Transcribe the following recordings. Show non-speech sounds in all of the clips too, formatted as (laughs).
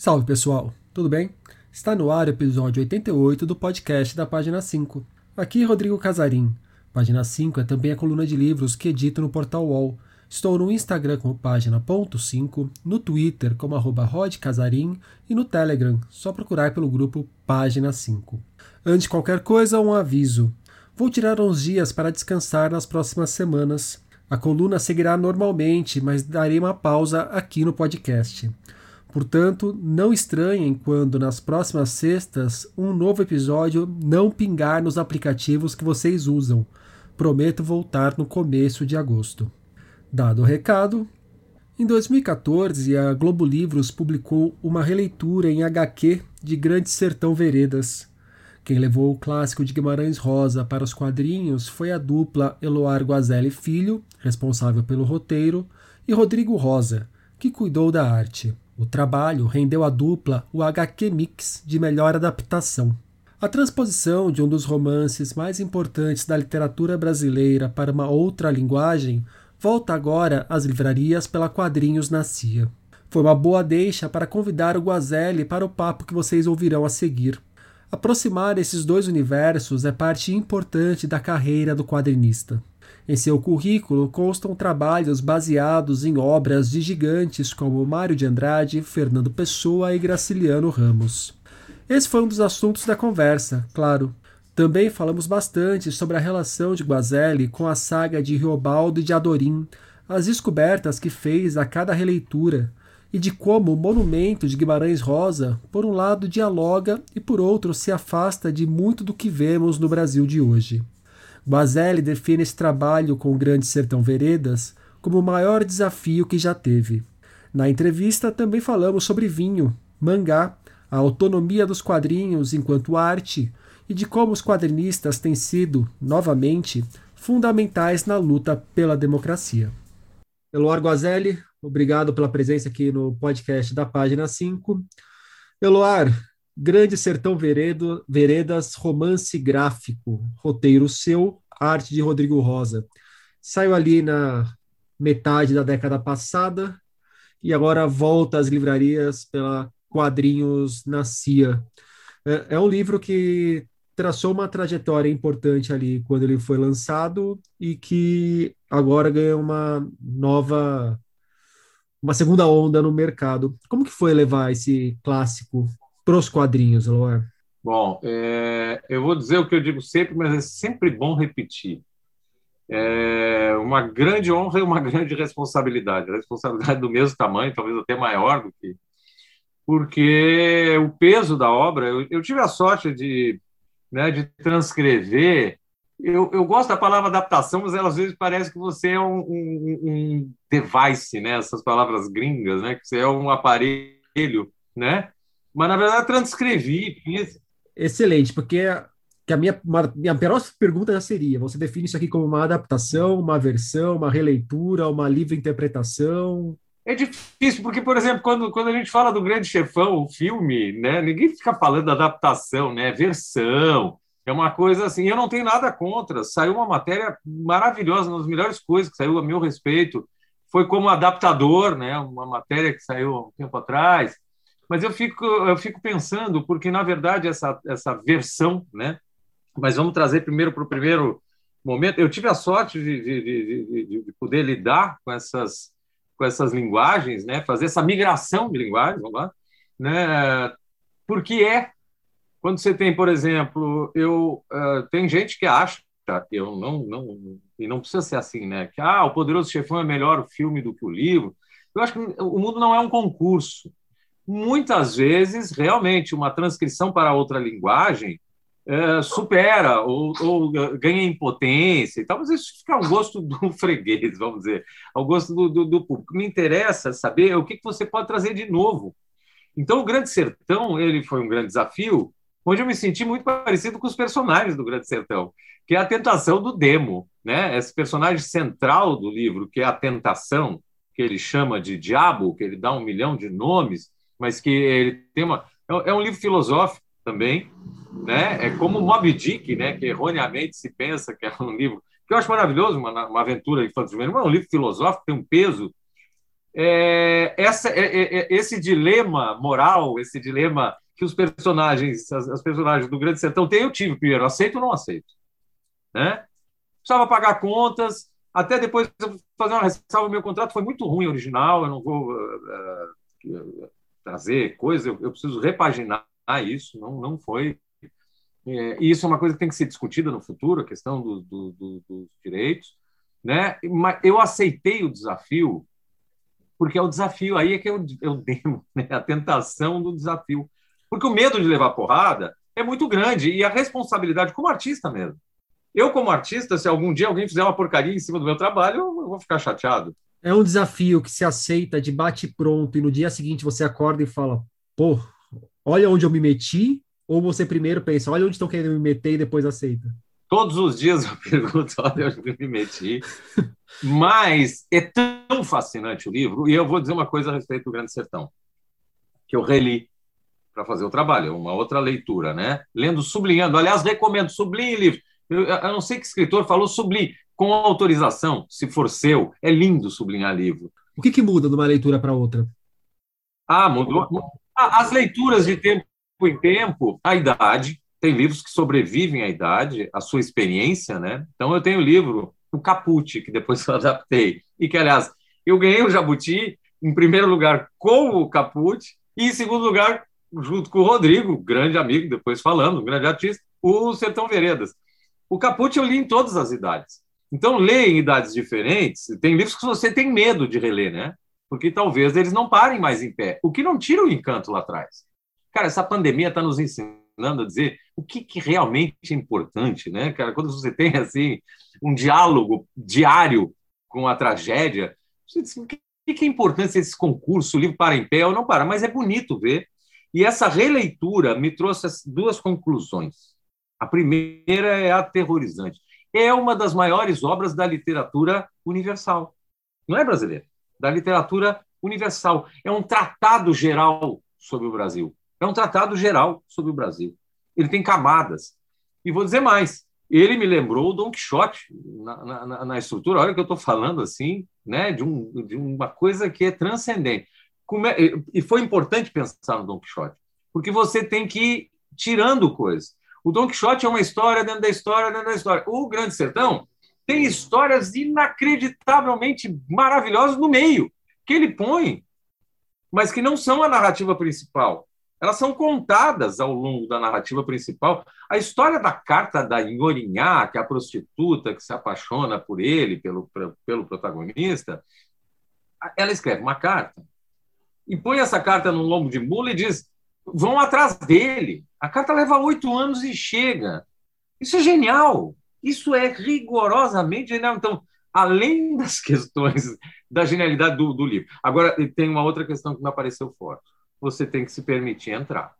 Salve pessoal, tudo bem? Está no ar o episódio 88 do podcast da página 5. Aqui Rodrigo Casarim. Página 5 é também a coluna de livros que edito no portal UOL. Estou no Instagram como página.5, no Twitter como arroba rodcasarim e no Telegram, só procurar pelo grupo Página 5. Antes de qualquer coisa, um aviso. Vou tirar uns dias para descansar nas próximas semanas. A coluna seguirá normalmente, mas darei uma pausa aqui no podcast. Portanto, não estranhem quando nas próximas sextas um novo episódio não pingar nos aplicativos que vocês usam. Prometo voltar no começo de agosto. Dado o recado, em 2014 a Globo Livros publicou uma releitura em HQ de Grande Sertão Veredas. Quem levou o clássico de Guimarães Rosa para os quadrinhos foi a dupla Eloar Guazelli Filho, responsável pelo roteiro, e Rodrigo Rosa, que cuidou da arte. O trabalho rendeu à dupla o HQ Mix de melhor adaptação. A transposição de um dos romances mais importantes da literatura brasileira para uma outra linguagem volta agora às livrarias pela Quadrinhos na CIA. Foi uma boa deixa para convidar o Guazelli para o papo que vocês ouvirão a seguir. Aproximar esses dois universos é parte importante da carreira do quadrinista. Em seu currículo constam trabalhos baseados em obras de gigantes como Mário de Andrade, Fernando Pessoa e Graciliano Ramos. Esse foi um dos assuntos da conversa, claro. Também falamos bastante sobre a relação de Guazelli com a saga de Riobaldo e de Adorim, as descobertas que fez a cada releitura, e de como o monumento de Guimarães Rosa, por um lado, dialoga e por outro se afasta de muito do que vemos no Brasil de hoje. Guazelli define esse trabalho com o Grande Sertão Veredas como o maior desafio que já teve. Na entrevista também falamos sobre vinho, mangá, a autonomia dos quadrinhos enquanto arte e de como os quadrinistas têm sido, novamente, fundamentais na luta pela democracia. Eloar Guazelli, obrigado pela presença aqui no podcast da página 5. Eloar, Grande Sertão Veredo, Veredas, romance gráfico, roteiro seu, arte de Rodrigo Rosa. Saiu ali na metade da década passada e agora volta às livrarias pela Quadrinhos na CIA. É, é um livro que traçou uma trajetória importante ali quando ele foi lançado e que agora ganha uma nova uma segunda onda no mercado. Como que foi levar esse clássico para os quadrinhos, Eloy? Bom, é, eu vou dizer o que eu digo sempre, mas é sempre bom repetir. É uma grande honra e uma grande responsabilidade. A responsabilidade do mesmo tamanho, talvez até maior do que. Porque o peso da obra, eu, eu tive a sorte de, né, de transcrever. Eu, eu, gosto da palavra adaptação, mas ela às vezes parece que você é um, um, um device, né? essas palavras gringas, né? que você é um aparelho, né? Mas, na verdade, transcrevi, fiz. Excelente, porque que a minha, uma, minha próxima pergunta já seria: você define isso aqui como uma adaptação, uma versão, uma releitura, uma livre interpretação? É difícil, porque, por exemplo, quando, quando a gente fala do Grande Chefão, o filme, né, ninguém fica falando da adaptação, né, versão, é uma coisa assim. Eu não tenho nada contra. Saiu uma matéria maravilhosa, uma das melhores coisas que saiu a meu respeito. Foi como adaptador, né, uma matéria que saiu há um tempo atrás. Mas eu fico, eu fico pensando, porque, na verdade, essa, essa versão, né? mas vamos trazer primeiro para o primeiro momento. Eu tive a sorte de, de, de, de, poder lidar com essas, com essas linguagens, né? fazer essa migração de linguagens, vamos lá, né? porque é, quando você tem, por exemplo, eu uh, tem gente que acha, eu não, não, e não precisa ser assim, né? que ah, o Poderoso Chefão é melhor o filme do que o livro. Eu acho que o mundo não é um concurso muitas vezes, realmente, uma transcrição para outra linguagem é, supera ou, ou, ganha impotência e tal, mas isso fica ao gosto do (laughs) freguês, vamos dizer, ao gosto do, do, do público. Me interessa saber o que, que você pode trazer de novo. Então, o Grande Sertão ele foi um grande desafio, onde eu me senti muito parecido com os personagens do Grande Sertão, que é a tentação do demo, né? Esse personagem central do livro, que é a tentação, que ele chama de diabo, que ele dá um milhão de nomes, mas que ele tem uma. É um livro filosófico também, né? É como Moby Dick, né? Que erroneamente se pensa que é um livro que eu acho maravilhoso, uma, uma aventura infantil, mas é um livro filosófico, tem um peso é, essa, é, é, é, esse dilema moral, esse dilema que os personagens, as, as, personagens do Grande Sertão têm, eu tive primeiro, aceito ou não aceito? Né? Precisava pagar contas, até depois fazer uma ressalva, meu contrato foi muito ruim original, eu não vou uh, uh, trazer coisa, eu, eu, preciso repaginar isso, não, não foi. É, e isso é uma coisa que tem que ser discutida no futuro, a questão do, do, do, dos direitos. Né? Mas eu aceitei o desafio, porque é o desafio, aí é que eu, eu demo, (laughs) né? a tentação do desafio. Porque o medo de levar porrada é muito grande, e a responsabilidade como artista mesmo. Eu, como artista, se algum dia alguém fizer uma porcaria em cima do meu trabalho, eu vou ficar chateado. É um desafio que se aceita de bate pronto e no dia seguinte você acorda e fala: pô, olha onde eu me meti, ou você primeiro pensa, olha onde estão querendo me meter e depois aceita? Todos os dias eu (laughs) pergunto, olha onde eu me meti. Mas é tão fascinante o livro, e eu vou dizer uma coisa a respeito do Grande Sertão, que eu reli para fazer o trabalho, é uma outra leitura, né? Lendo, sublinhando. Aliás, recomendo, sublinhe livro. Eu, eu não sei que escritor falou sublinhe, com autorização, se for seu. É lindo sublinhar livro. O que, que muda de uma leitura para outra? Ah, mudou. As leituras de tempo em tempo, a idade. Tem livros que sobrevivem à idade, à sua experiência, né? Então, eu tenho o livro, o Caput, que depois (laughs) eu adaptei. E que, aliás, eu ganhei o Jabuti, em primeiro lugar, com o Caput, e em segundo lugar, junto com o Rodrigo, grande amigo, depois falando, grande artista, o Sertão Veredas. O Caput eu li em todas as idades. Então, ler em idades diferentes, tem livros que você tem medo de reler, né? Porque talvez eles não parem mais em pé, o que não tira o encanto lá atrás. Cara, essa pandemia está nos ensinando a dizer o que, que realmente é importante, né, cara? Quando você tem, assim, um diálogo diário com a tragédia, você diz, o que, que é importante esse concurso, o livro para em pé ou não para? Mas é bonito ver. E essa releitura me trouxe duas conclusões. A primeira é aterrorizante. É uma das maiores obras da literatura universal. Não é brasileira, da literatura universal. É um tratado geral sobre o Brasil. É um tratado geral sobre o Brasil. Ele tem camadas. E vou dizer mais: ele me lembrou o Don Quixote na, na, na estrutura. Olha que eu estou falando assim, né, de, um, de uma coisa que é transcendente. É, e foi importante pensar no Don Quixote, porque você tem que ir tirando coisas. O Don Quixote é uma história dentro da história dentro da história. O Grande Sertão tem histórias inacreditavelmente maravilhosas no meio, que ele põe, mas que não são a narrativa principal. Elas são contadas ao longo da narrativa principal. A história da carta da Inhorinhá, que é a prostituta que se apaixona por ele, pelo, pelo protagonista, ela escreve uma carta e põe essa carta no lombo de mula e diz: vão atrás dele. A carta leva oito anos e chega. Isso é genial. Isso é rigorosamente genial. Então, além das (laughs) questões da genialidade do, do livro. Agora, tem uma outra questão que me apareceu forte. Você tem que se permitir entrar.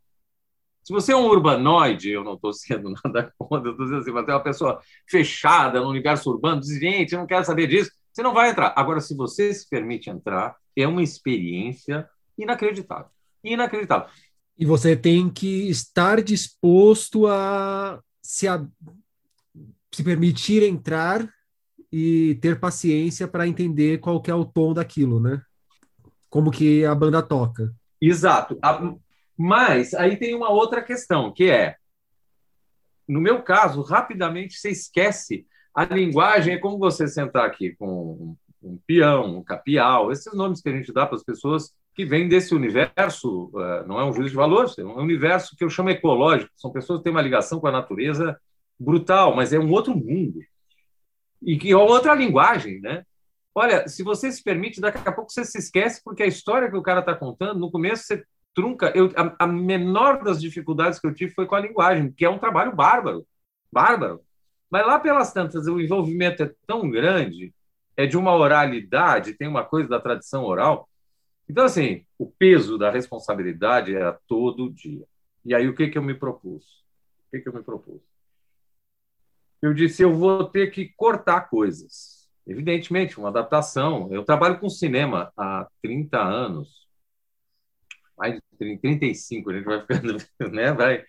Se você é um urbanoide, eu não estou sendo (laughs) nada contra, estou dizendo assim, mas é uma pessoa fechada no universo urbano, diz, gente, eu não quero saber disso, você não vai entrar. Agora, se você se permite entrar, é uma experiência inacreditável. Inacreditável. E você tem que estar disposto a se, a, se permitir entrar e ter paciência para entender qual que é o tom daquilo, né? Como que a banda toca. Exato. Mas aí tem uma outra questão, que é, no meu caso, rapidamente você esquece a linguagem, é como você sentar aqui com um peão, um capial, esses nomes que a gente dá para as pessoas que vem desse universo, eh, não é um juízo de valores, é um universo que eu chamo ecológico, são pessoas que têm uma ligação com a natureza brutal, mas é um outro mundo. E que é outra linguagem, né? Olha, se você se permite, daqui a pouco você se esquece, porque a história que o cara está contando, no começo você trunca. Eu, a, a, menor das dificuldades que eu tive foi com a linguagem, que é um trabalho bárbaro. Bárbaro. Mas lá pelas tantas, o envolvimento é tão grande, é de uma oralidade, tem uma coisa da tradição oral, então, assim, o peso da responsabilidade era todo dia. E aí, o que, que eu me propus? O que, que eu me propus? Eu disse, eu vou ter que cortar coisas. Evidentemente, uma adaptação. Eu trabalho com cinema há 30 anos. Mais de 30, 35, a gente vai ficando, (laughs) né? Vai.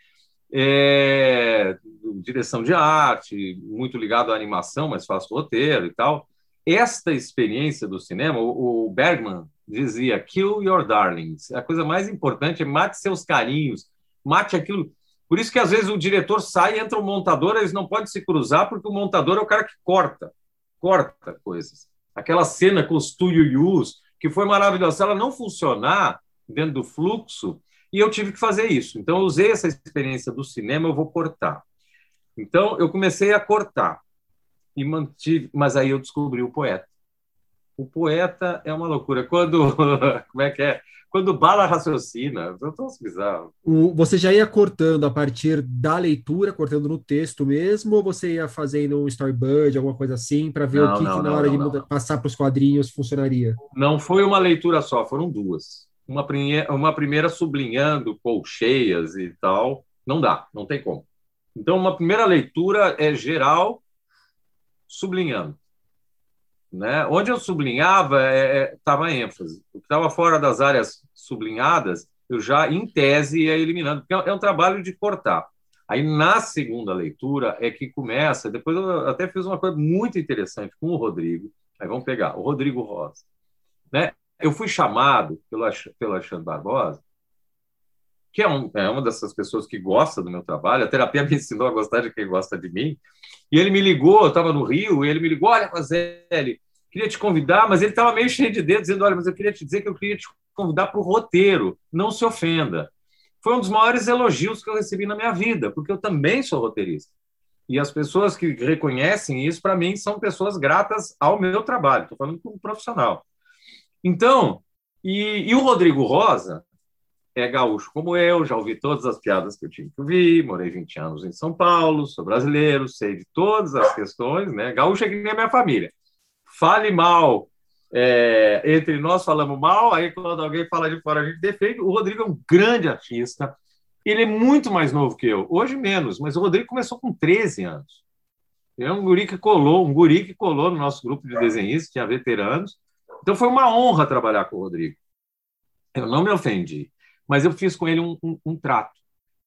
É, direção de arte, muito ligado à animação, mas faço roteiro e tal. Esta experiência do cinema, o Bergman dizia: kill your darlings. A coisa mais importante é mate seus carinhos, mate aquilo. Por isso que às vezes o diretor sai, entra o montador, eles não podem se cruzar, porque o montador é o cara que corta, corta coisas. Aquela cena com os Tuyuyus, que foi maravilhosa, ela não funcionar dentro do fluxo, e eu tive que fazer isso. Então, eu usei essa experiência do cinema, eu vou cortar. Então, eu comecei a cortar e mantive, mas aí eu descobri o poeta. O poeta é uma loucura. Quando, (laughs) como é que é? Quando bala raciocina, eu tô bizarro. O, você já ia cortando a partir da leitura, cortando no texto mesmo, ou você ia fazendo um storyboard, alguma coisa assim, para ver não, o que, não, que na hora não, de passar para os quadrinhos funcionaria? Não foi uma leitura só, foram duas. Uma, uma primeira sublinhando colcheias e tal, não dá, não tem como. Então, uma primeira leitura é geral, sublinhando. Né? Onde eu sublinhava estava é, é ênfase. O que estava fora das áreas sublinhadas, eu já, em tese, ia eliminando, porque é, é um trabalho de cortar. Aí, na segunda leitura, é que começa. Depois, eu até fiz uma coisa muito interessante com o Rodrigo. Aí vamos pegar o Rodrigo Rosa. Né? Eu fui chamado pelo, pelo Alexandre Barbosa, que é, um, é uma dessas pessoas que gosta do meu trabalho. A terapia me ensinou a gostar de quem gosta de mim. E ele me ligou, eu estava no Rio, e ele me ligou, olha, Mazelli, queria te convidar, mas ele estava meio cheio de dedos, dizendo, olha, mas eu queria te dizer que eu queria te convidar para o roteiro, não se ofenda. Foi um dos maiores elogios que eu recebi na minha vida, porque eu também sou roteirista. E as pessoas que reconhecem isso, para mim, são pessoas gratas ao meu trabalho. Estou falando como profissional. Então, e, e o Rodrigo Rosa, é gaúcho como eu, já ouvi todas as piadas que eu tive que ouvir, morei 20 anos em São Paulo, sou brasileiro, sei de todas as questões, né? Gaúcho é que nem a minha família. Fale mal, é, entre nós falamos mal, aí quando alguém fala de fora a gente defende. O Rodrigo é um grande artista, ele é muito mais novo que eu, hoje menos, mas o Rodrigo começou com 13 anos. é um guri que colou, um guri que colou no nosso grupo de desenhistas, tinha veteranos. Então foi uma honra trabalhar com o Rodrigo. Eu não me ofendi mas eu fiz com ele um, um, um trato.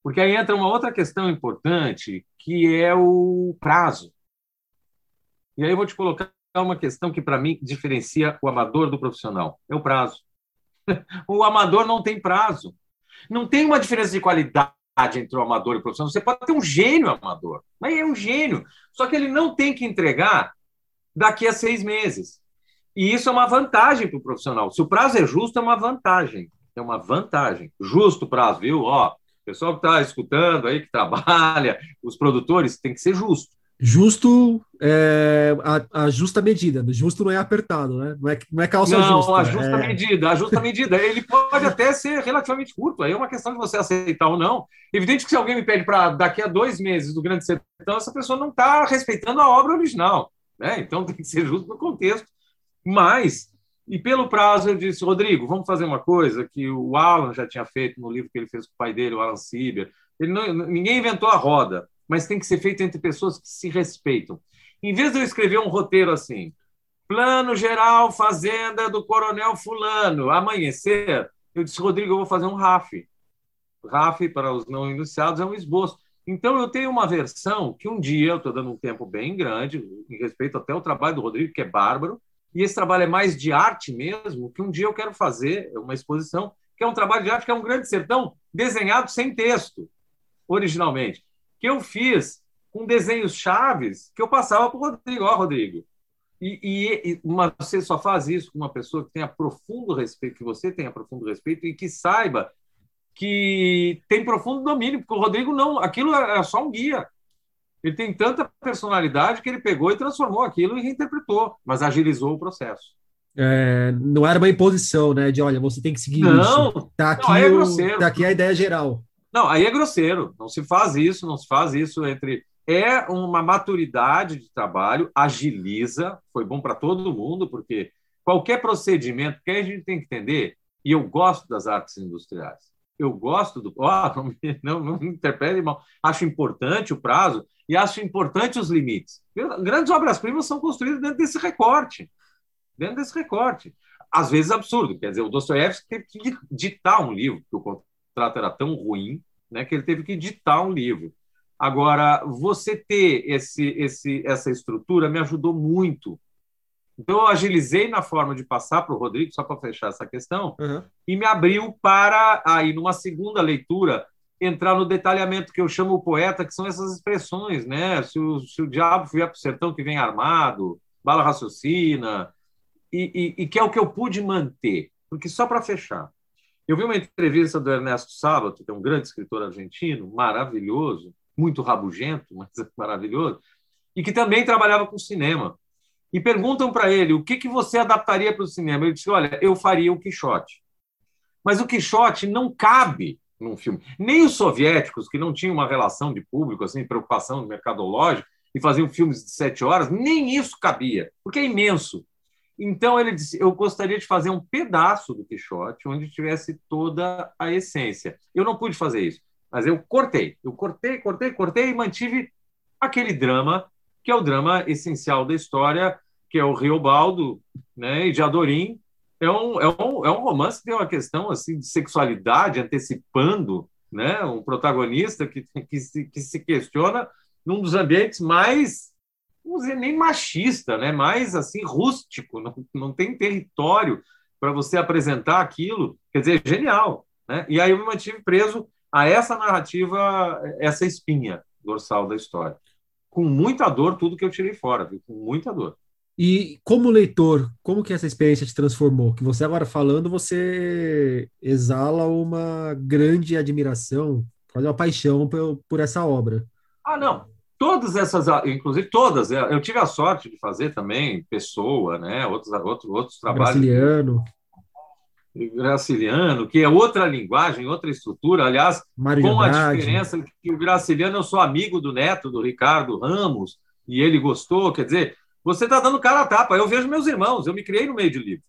Porque aí entra uma outra questão importante, que é o prazo. E aí eu vou te colocar uma questão que, para mim, diferencia o amador do profissional: é o prazo. (laughs) o amador não tem prazo. Não tem uma diferença de qualidade entre o amador e o profissional. Você pode ter um gênio amador, mas é um gênio. Só que ele não tem que entregar daqui a seis meses. E isso é uma vantagem para o profissional. Se o prazo é justo, é uma vantagem é uma vantagem. Justo prazo, viu? Ó, pessoal que está escutando aí, que trabalha, os produtores, tem que ser justo. Justo é a, a, justa medida. Justo não é apertado, né? Não é, não é calça não, justa. Não, a justa é... medida. A justa medida. Ele pode até ser relativamente curto. Aí é uma questão de você aceitar ou não. Evidente que se alguém me pede para daqui a dois meses do Grande Sertão, essa pessoa não está respeitando a obra original. Né? Então (laughs) tem que ser justo no contexto. Mas e pelo prazo eu disse, Rodrigo, vamos fazer uma coisa que o Alan já tinha feito no livro que ele fez com o pai dele, o Alan Sieber. Ele não, ninguém inventou a roda, mas tem que ser feito entre pessoas que se respeitam. Em vez de eu escrever um roteiro assim, plano geral fazenda do coronel fulano, amanhecer, eu disse, Rodrigo, eu vou fazer um RAF. RAF, para os não iniciados, é um esboço. Então, eu tenho uma versão que um dia, eu estou dando um tempo bem grande, em respeito até ao trabalho do Rodrigo, que é bárbaro, e esse trabalho é mais de arte mesmo, que um dia eu quero fazer uma exposição, que é um trabalho de arte, que é um grande sertão desenhado sem texto, originalmente, que eu fiz com desenhos chaves que eu passava para o Rodrigo. Ó, Rodrigo, e, e, e uma, você só faz isso com uma pessoa que tenha profundo respeito, que você tenha profundo respeito e que saiba que tem profundo domínio, porque o Rodrigo não, aquilo é só um guia. Ele tem tanta personalidade que ele pegou e transformou aquilo e reinterpretou, mas agilizou o processo. É, não era uma imposição, né? De olha, você tem que seguir não, isso. Tá aqui, não, é grosseiro. tá aqui a ideia geral. Não, aí é grosseiro. Não se faz isso, não se faz isso entre. É uma maturidade de trabalho, agiliza, foi bom para todo mundo, porque qualquer procedimento que a gente tem que entender, e eu gosto das artes industriais, eu gosto do. (laughs) Não, me, não, não me interprete mal. Acho importante o prazo, e acho importante os limites. Grandes obras-primas são construídas dentro desse recorte. Dentro desse recorte. Às vezes absurdo. Quer dizer, o Dostoiévski teve que ditar um livro, porque o contrato era tão ruim né, que ele teve que ditar um livro. Agora, você ter esse, esse, essa estrutura me ajudou muito Então, eu agilizei na forma de passar para o Rodrigo, só para fechar essa questão, uhum. e me abriu para, aí, numa segunda leitura, entrar no detalhamento que eu chamo o poeta, que são essas expressões, né? Se o, se o diabo vier para o sertão que vem armado, bala raciocina, e, e, e que é o que eu pude manter. Porque, só para fechar, eu vi uma entrevista do Ernesto Sábato, que é um grande escritor argentino, maravilhoso, muito rabugento, (laughs) mas maravilhoso, e que também trabalhava com cinema. E perguntam para ele o que, que você adaptaria para o cinema. Ele disse: Olha, eu faria o Quixote. Mas o Quixote não cabe num filme. Nem os soviéticos, que não tinham uma relação de público, assim, preocupação mercadológica, e faziam filmes de sete horas, nem isso cabia, porque é imenso. Então ele disse: Eu gostaria de fazer um pedaço do Quixote onde tivesse toda a essência. Eu não pude fazer isso, mas eu cortei. Eu cortei, cortei, cortei e mantive aquele drama, que é o drama essencial da história, que é o Riobaldo né, e de Adorim. É um, é, um, é um romance que tem uma questão assim de sexualidade antecipando né, um protagonista que, que, se, que se questiona num dos ambientes mais vamos dizer, nem machista, né? mais assim, rústico, não, não tem território para você apresentar aquilo. Quer dizer, genial. Né? E aí eu me mantive preso a essa narrativa, essa espinha dorsal da história. Com muita dor, tudo que eu tirei fora, viu? com muita dor. E como leitor, como que essa experiência te transformou? Que você agora falando, você exala uma grande admiração, quase uma paixão por, por essa obra. Ah, não todas essas, inclusive todas, é, eu tive a sorte de fazer também Pessoa, né? outros, outros, outros trabalhos. Graciliano. Graciliano, que é outra linguagem, outra estrutura, aliás, com a diferença que o Graciliano, eu sou amigo do neto, do Ricardo Ramos, e ele gostou, quer dizer, você está dando cara a tapa. Eu vejo meus irmãos, eu me criei no meio de livro.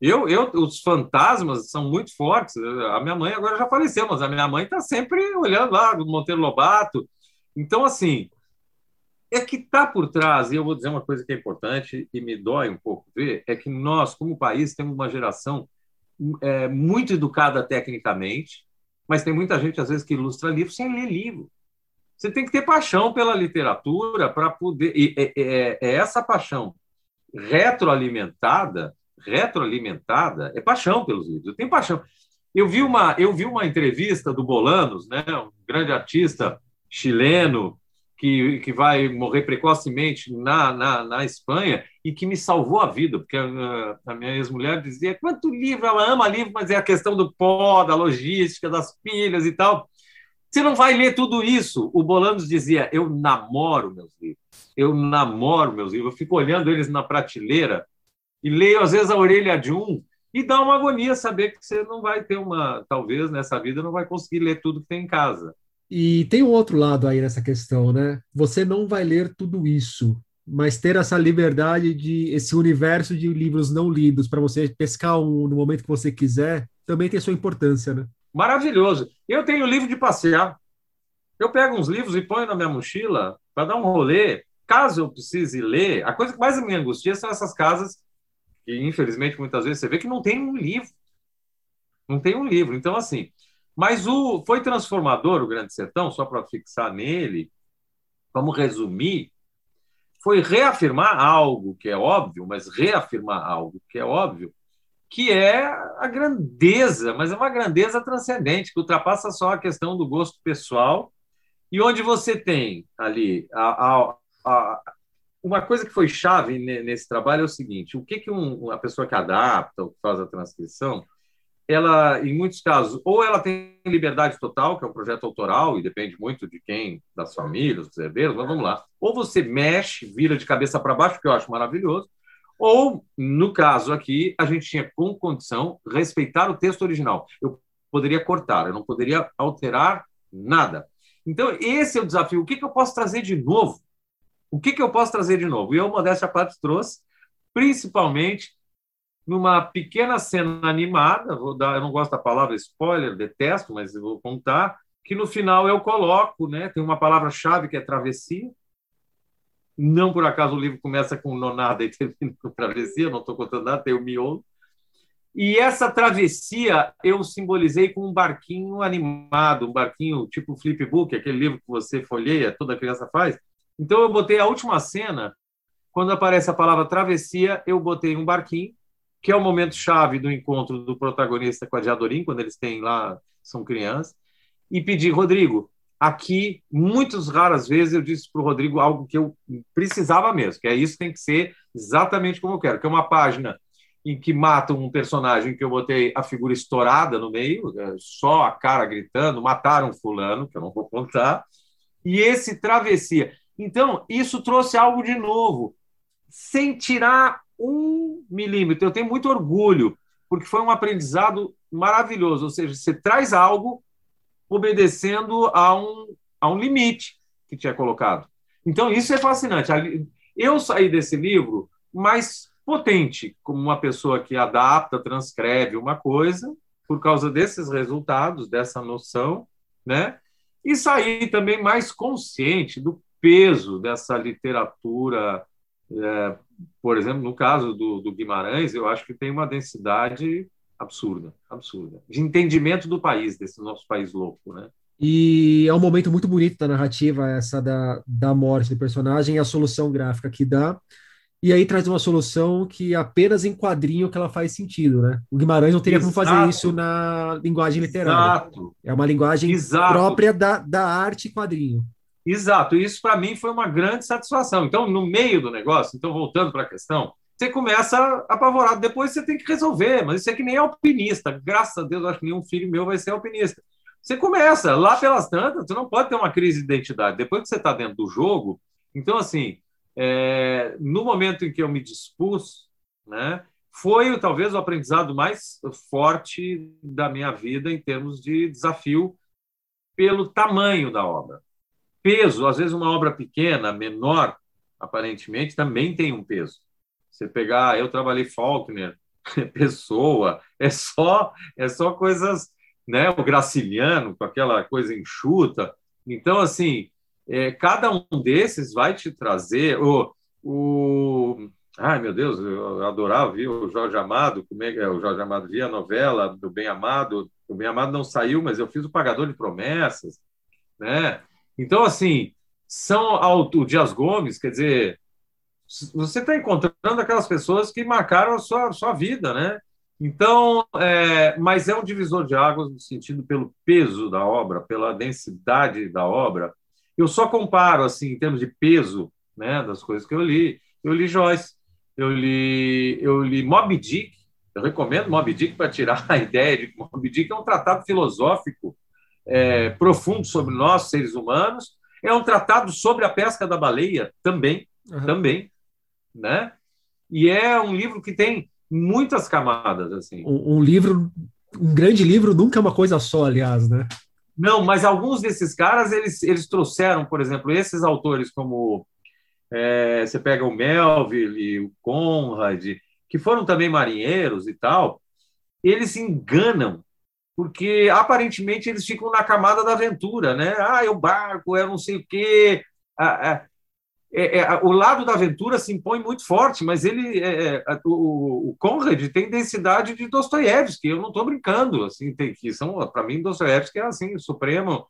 Eu, eu, os fantasmas são muito fortes. A minha mãe agora já faleceu, mas a minha mãe está sempre olhando lá, do Monteiro Lobato. Então, assim, é que está por trás, e eu vou dizer uma coisa que é importante e me dói um pouco ver, é que nós, como país, temos uma geração é, muito educada tecnicamente, mas tem muita gente, às vezes, que ilustra livro sem ler livro. Você tem que ter paixão pela literatura para poder. E é, é, essa paixão retroalimentada, retroalimentada, é paixão pelos livros. Eu tenho paixão. Eu vi uma, eu vi uma entrevista do Bolanos, né, um grande artista chileno, que, que vai morrer precocemente na, na, na Espanha e que me salvou a vida, porque a, a minha ex-mulher dizia quanto livro, ela ama livro, mas é a questão do pó, da logística, das pilhas e tal. Você não vai ler tudo isso. O Bolanos dizia: Eu namoro meus livros. Eu namoro meus livros. Eu fico olhando eles na prateleira e leio, às vezes, a orelha de um e dá uma agonia saber que você não vai ter uma, talvez nessa vida, não vai conseguir ler tudo que tem em casa. E tem um outro lado aí nessa questão, né? Você não vai ler tudo isso, mas ter essa liberdade de esse universo de livros não lidos para você pescar um no momento que você quiser, também tem sua importância, né? Maravilhoso. Eu tenho livro de passear. Eu pego uns livros e ponho na minha mochila para dar um rolê. Caso eu precise ler, a coisa que mais me angustia são essas casas que, infelizmente, muitas vezes você vê que não tem um livro. Não tem um livro. Então, assim, mas o, foi transformador o Grande Sertão, só para fixar nele, vamos resumir, foi reafirmar algo que é óbvio, mas reafirmar algo que é óbvio, que é a grandeza, mas é uma grandeza transcendente, que ultrapassa só a questão do gosto pessoal, e onde você tem ali a, a, a, uma coisa que foi chave nesse trabalho é o seguinte: o que, que um, pessoa que adapta ou que faz a transcrição ela, em muitos casos, ou ela tem liberdade total, que é um projeto autoral, e depende muito de quem, das famílias, dos herdeiros, mas vamos lá. Ou você mexe, vira de cabeça para baixo, que eu acho maravilhoso, ou, no caso aqui, a gente tinha com condição respeitar o texto original. Eu poderia cortar, eu não poderia alterar nada. Então, esse é o desafio. O que, que eu posso trazer de novo? O que, que eu posso trazer de novo? E eu, Modéstia Patos, trouxe, principalmente numa pequena cena animada, vou dar, eu não gosto da palavra spoiler, detesto, mas vou contar, que no final eu coloco, né, tem uma palavra-chave que é travessia. Não por acaso o livro começa com nonada e (laughs) termina com travessia, não estou contando nada, tem o miolo. E essa travessia eu simbolizei com um barquinho animado, um barquinho tipo flipbook, aquele livro que você folheia, toda criança faz. Então eu botei a última cena quando aparece a palavra travessia, eu botei um barquinho, que é o momento chave do encontro do protagonista com a Diadorim, quando eles têm lá, são crianças, e pedi, Rodrigo, aqui, muitas raras vezes eu disse para o Rodrigo algo que eu precisava mesmo, que é isso tem que ser exatamente como eu quero, que é uma página em que matam um personagem que eu botei a figura estourada no meio, é, só a cara gritando, mataram fulano, que eu não vou contar, e esse travessia. Então, isso trouxe algo de novo, sem tirar um milímetro. Eu tenho muito orgulho, porque foi um aprendizado maravilhoso, ou seja, você traz algo obedecendo a um, a um limite que tinha colocado. Então, isso é fascinante. Eu saí desse livro mais potente, como uma pessoa que adapta, transcreve uma coisa, por causa desses resultados, dessa noção, né? E saí também mais consciente do peso dessa literatura. É, por exemplo, no caso do, do Guimarães, eu acho que tem uma densidade absurda, absurda, de entendimento do país, desse nosso país louco, né? E é um momento muito bonito da narrativa, essa da, da morte do personagem e a solução gráfica que dá. E aí traz uma solução que apenas em quadrinho que ela faz sentido, né? O Guimarães não teria Exato. como fazer isso na linguagem literária. Exato. É uma linguagem Exato. própria da, da arte quadrinho. Exato. Isso para mim foi uma grande satisfação. Então, no meio do negócio, então voltando para a questão, você começa apavorado. Depois você tem que resolver, mas isso é que nem alpinista. Graças a Deus, acho que nenhum filho meu vai ser alpinista. Você começa lá pelas tantas, você não pode ter uma crise de identidade. Depois que você está dentro do jogo, então, assim, é, no momento em que eu me dispus, né, foi talvez o aprendizado mais forte da minha vida em termos de desafio pelo tamanho da obra. Peso, às vezes uma obra pequena, menor, aparentemente, também tem um peso. Você pegar, eu trabalhei Faulkner, (laughs) Pessoa, é só é só coisas, né? O Graciliano com aquela coisa enxuta. Então, assim, é, cada um desses vai te trazer o, o ai meu Deus, eu adorava ver o Jorge Amado, como é o Jorge Amado via a novela do Bem Amado, o Bem Amado não saiu, mas eu fiz o Pagador de Promessas, né? Então assim, são o Dias Gomes, quer dizer, você está encontrando aquelas pessoas que marcaram a sua, sua vida, né? Então, é, mas é um divisor de águas no sentido pelo peso da obra, pela densidade da obra. Eu só comparo, assim, em termos de peso, né, das coisas que eu li. Eu li Joyce, eu li, eu li Moby Dick. Eu recomendo Moby Dick para tirar (laughs) a ideia de que Moby Dick é um tratado filosófico é, profundo sobre nós, seres humanos. É um tratado sobre a pesca da baleia também, uhum. também né? E é um livro que tem muitas camadas, assim. Um, um, livro, um grande livro nunca é uma coisa só, aliás, né? Não, mas alguns desses caras, eles, eles trouxeram, por exemplo, esses autores como é, você pega o Melville, o Conrad, que foram também marinheiros e tal, eles enganam, porque aparentemente eles ficam na camada da aventura, né? Ah, é o barco, é não sei o quê. Ah, ah, é, é, o lado da aventura se impõe muito forte, mas ele, é, é o, o, Conrad tem densidade de Dostoiévski. Eu não estou brincando, assim, tem que são para mim Dostoiévski é assim supremo,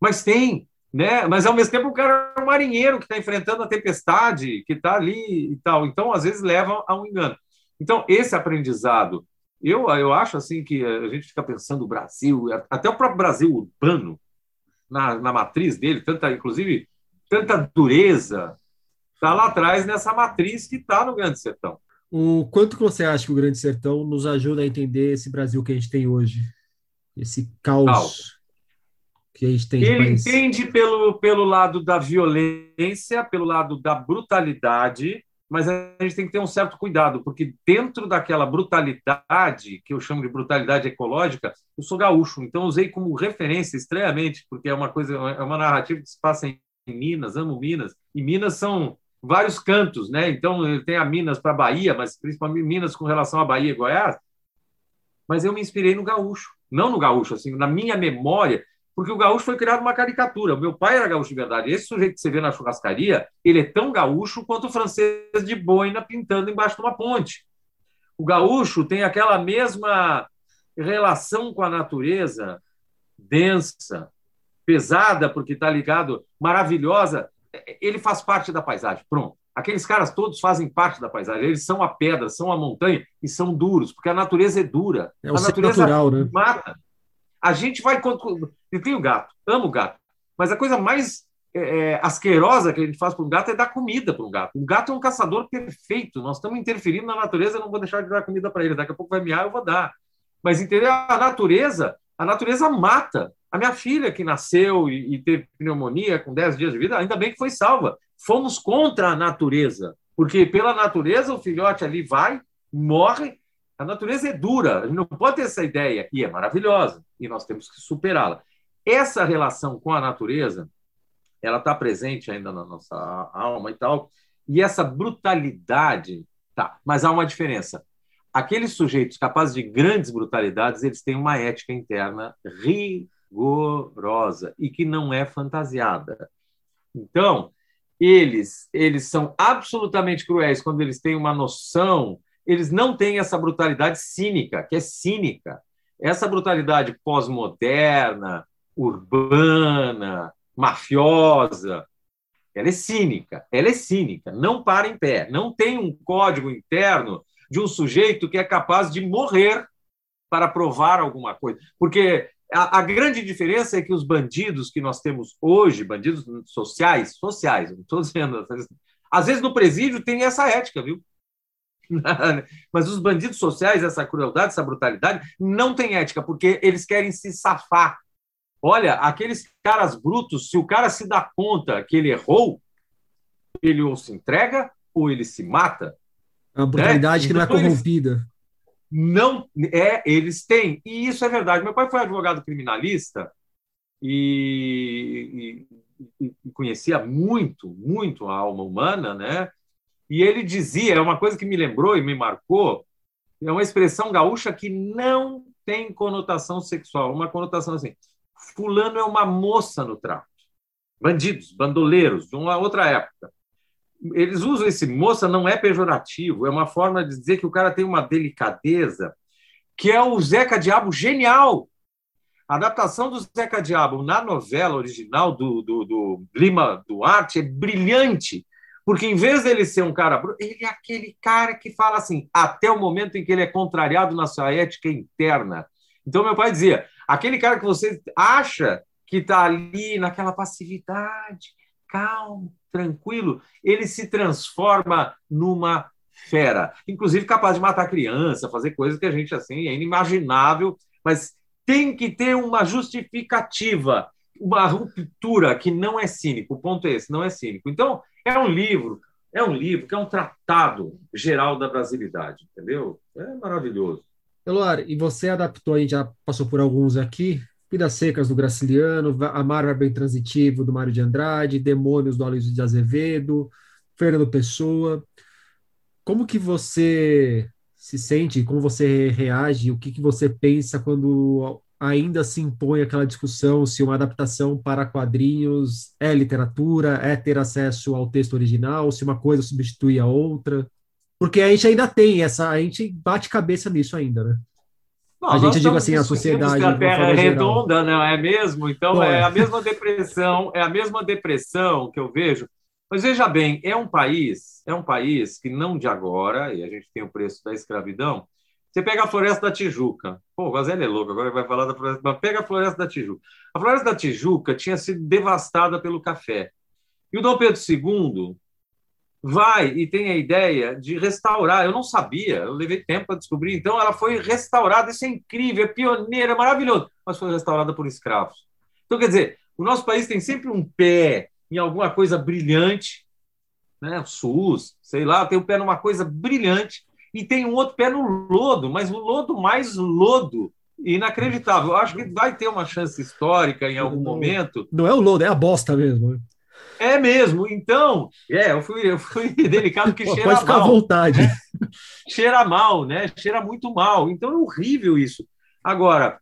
mas tem, né? Mas ao mesmo tempo o cara é um marinheiro que está enfrentando a tempestade, que está ali e tal. Então às vezes leva a um engano. Então esse aprendizado, eu eu acho assim que a gente fica pensando o Brasil, até o próprio Brasil urbano na, na matriz dele, tanta inclusive tanta dureza, está lá atrás nessa matriz que está no Grande Sertão. O quanto que você acha que o Grande Sertão nos ajuda a entender esse Brasil que a gente tem hoje? Esse caos, caos. que a gente tem. Ele entende pelo, pelo lado da violência, pelo lado da brutalidade, mas a gente tem que ter um certo cuidado, porque dentro daquela brutalidade, que eu chamo de brutalidade ecológica, eu sou gaúcho, então usei como referência estranhamente, porque é uma coisa, é uma narrativa que se passa em Minas, amo Minas. E Minas são vários cantos, né? Então, tem a Minas para Bahia, mas principalmente Minas com relação à Bahia e Goiás. Mas eu me inspirei no gaúcho, não no gaúcho, assim, na minha memória, porque o gaúcho foi criado uma caricatura. O meu pai era gaúcho de verdade. Esse sujeito que você vê na churrascaria, ele é tão gaúcho quanto o francês de boina pintando embaixo de uma ponte. O gaúcho tem aquela mesma relação com a natureza densa, pesada, porque está ligado, maravilhosa, ele faz parte da paisagem. Pronto. Aqueles caras todos fazem parte da paisagem. Eles são a pedra, são a montanha e são duros, porque a natureza é dura. É o a natureza natural, né? mata. A gente vai. Eu tenho gato, amo gato, mas a coisa mais é, é asquerosa que a gente faz para um gato é dar comida para um gato. O gato é um caçador perfeito. Nós estamos interferindo na natureza, eu não vou deixar de dar comida para ele. Daqui a pouco vai miar, eu vou dar. Mas entendeu? A natureza, a natureza mata. A minha filha, que nasceu e, e teve pneumonia com 10 dias de vida, ainda bem que foi salva. Fomos contra a natureza, porque pela natureza o filhote ali vai, morre. A natureza é dura, a gente não pode ter essa ideia, e é maravilhosa, e nós temos que superá-la. Essa relação com a natureza, ela está presente ainda na nossa alma e tal, e essa brutalidade, tá, mas há uma diferença aqueles sujeitos capazes de grandes brutalidades, eles têm uma ética interna rigorosa e que não é fantasiada. Então, eles, eles são absolutamente cruéis quando eles têm uma noção, eles não têm essa brutalidade cínica, que é cínica. Essa brutalidade pós-moderna, urbana, mafiosa, ela é cínica, ela é cínica, não para em pé, não tem um código interno de um sujeito que é capaz de morrer para provar alguma coisa. Porque a, a, grande diferença é que os bandidos que nós temos hoje, bandidos sociais, sociais, não estou dizendo. Às vezes no presídio tem essa ética, viu? (laughs) Mas os bandidos sociais, essa crueldade, essa brutalidade, não tem ética, porque eles querem se safar. Olha, aqueles caras brutos, se o cara se dá conta que ele errou, ele ou se entrega ou ele se mata. É uma brutalidade né? que não é então, corrompida. Não é, eles têm, e isso é verdade. Meu pai foi advogado criminalista e, e, e conhecia muito, muito a alma humana, né? E ele dizia, é uma coisa que me lembrou e me marcou, é uma expressão gaúcha que não tem conotação sexual, uma conotação assim: fulano é uma moça no trato. Bandidos, bandoleiros, de uma outra época eles usam esse moça não é pejorativo, é uma forma de dizer que o cara tem uma delicadeza, que é o Zeca Diabo genial. A adaptação do Zeca Diabo na novela original do, do, do Lima Duarte é brilhante, porque em vez dele ser um cara, ele é aquele cara que fala assim, até o momento em que ele é contrariado na sua ética interna. Então, meu pai dizia: aquele cara que você acha que está ali naquela passividade, calmo, tranquilo, ele se transforma numa fera, inclusive capaz de matar criança, fazer coisas que a gente assim é inimaginável, mas tem que ter uma justificativa, uma ruptura que não é cínico. O ponto é esse, não é cínico. Então, é um livro, é um livro que é um tratado geral da brasilidade, entendeu? É maravilhoso. Eloar, e você adaptou, a gente já passou por alguns aqui, Vidas Secas do Graciliano, Amar Bem Transitivo do Mário de Andrade, Demônios do Aloysio de Azevedo, Fernando Pessoa. Como que você se sente, como você reage, o que, que você pensa quando ainda se impõe aquela discussão se uma adaptação para quadrinhos é literatura, é ter acesso ao texto original, se uma coisa substitui a outra? Porque a gente ainda tem essa, a gente bate cabeça nisso ainda, né? Não, a gente diga assim, a sociedade. A Terra é redonda, não é mesmo? Então é a mesma depressão, é a mesma depressão que eu vejo. Mas veja bem, é um país, é um país que não de agora, e a gente tem o preço da escravidão. Você pega a Floresta da Tijuca. Pô, o é louco, agora vai falar da Floresta. Mas pega a Floresta da Tijuca. A Floresta da Tijuca tinha sido devastada pelo café. E o Dom Pedro II vai e tem a ideia de restaurar. Eu não sabia, eu levei tempo para descobrir. Então, ela foi restaurada. Isso é incrível, é pioneira, é maravilhoso. Mas foi restaurada por escravos. Então, quer dizer, o nosso país tem sempre um pé em alguma coisa brilhante, né? O SUS, sei lá, tem um pé numa coisa brilhante e tem um outro pé no lodo, mas o lodo mais lodo inacreditável. Eu acho que vai ter uma chance histórica em algum não, momento. Não é o lodo, é a bosta mesmo. Né? É mesmo. Então, é, eu fui, eu fui (laughs) delicado que cheira pode ficar mal. à vontade. Né? (laughs) Cheira mal, né? Cheira muito mal. Então é horrível isso. Agora,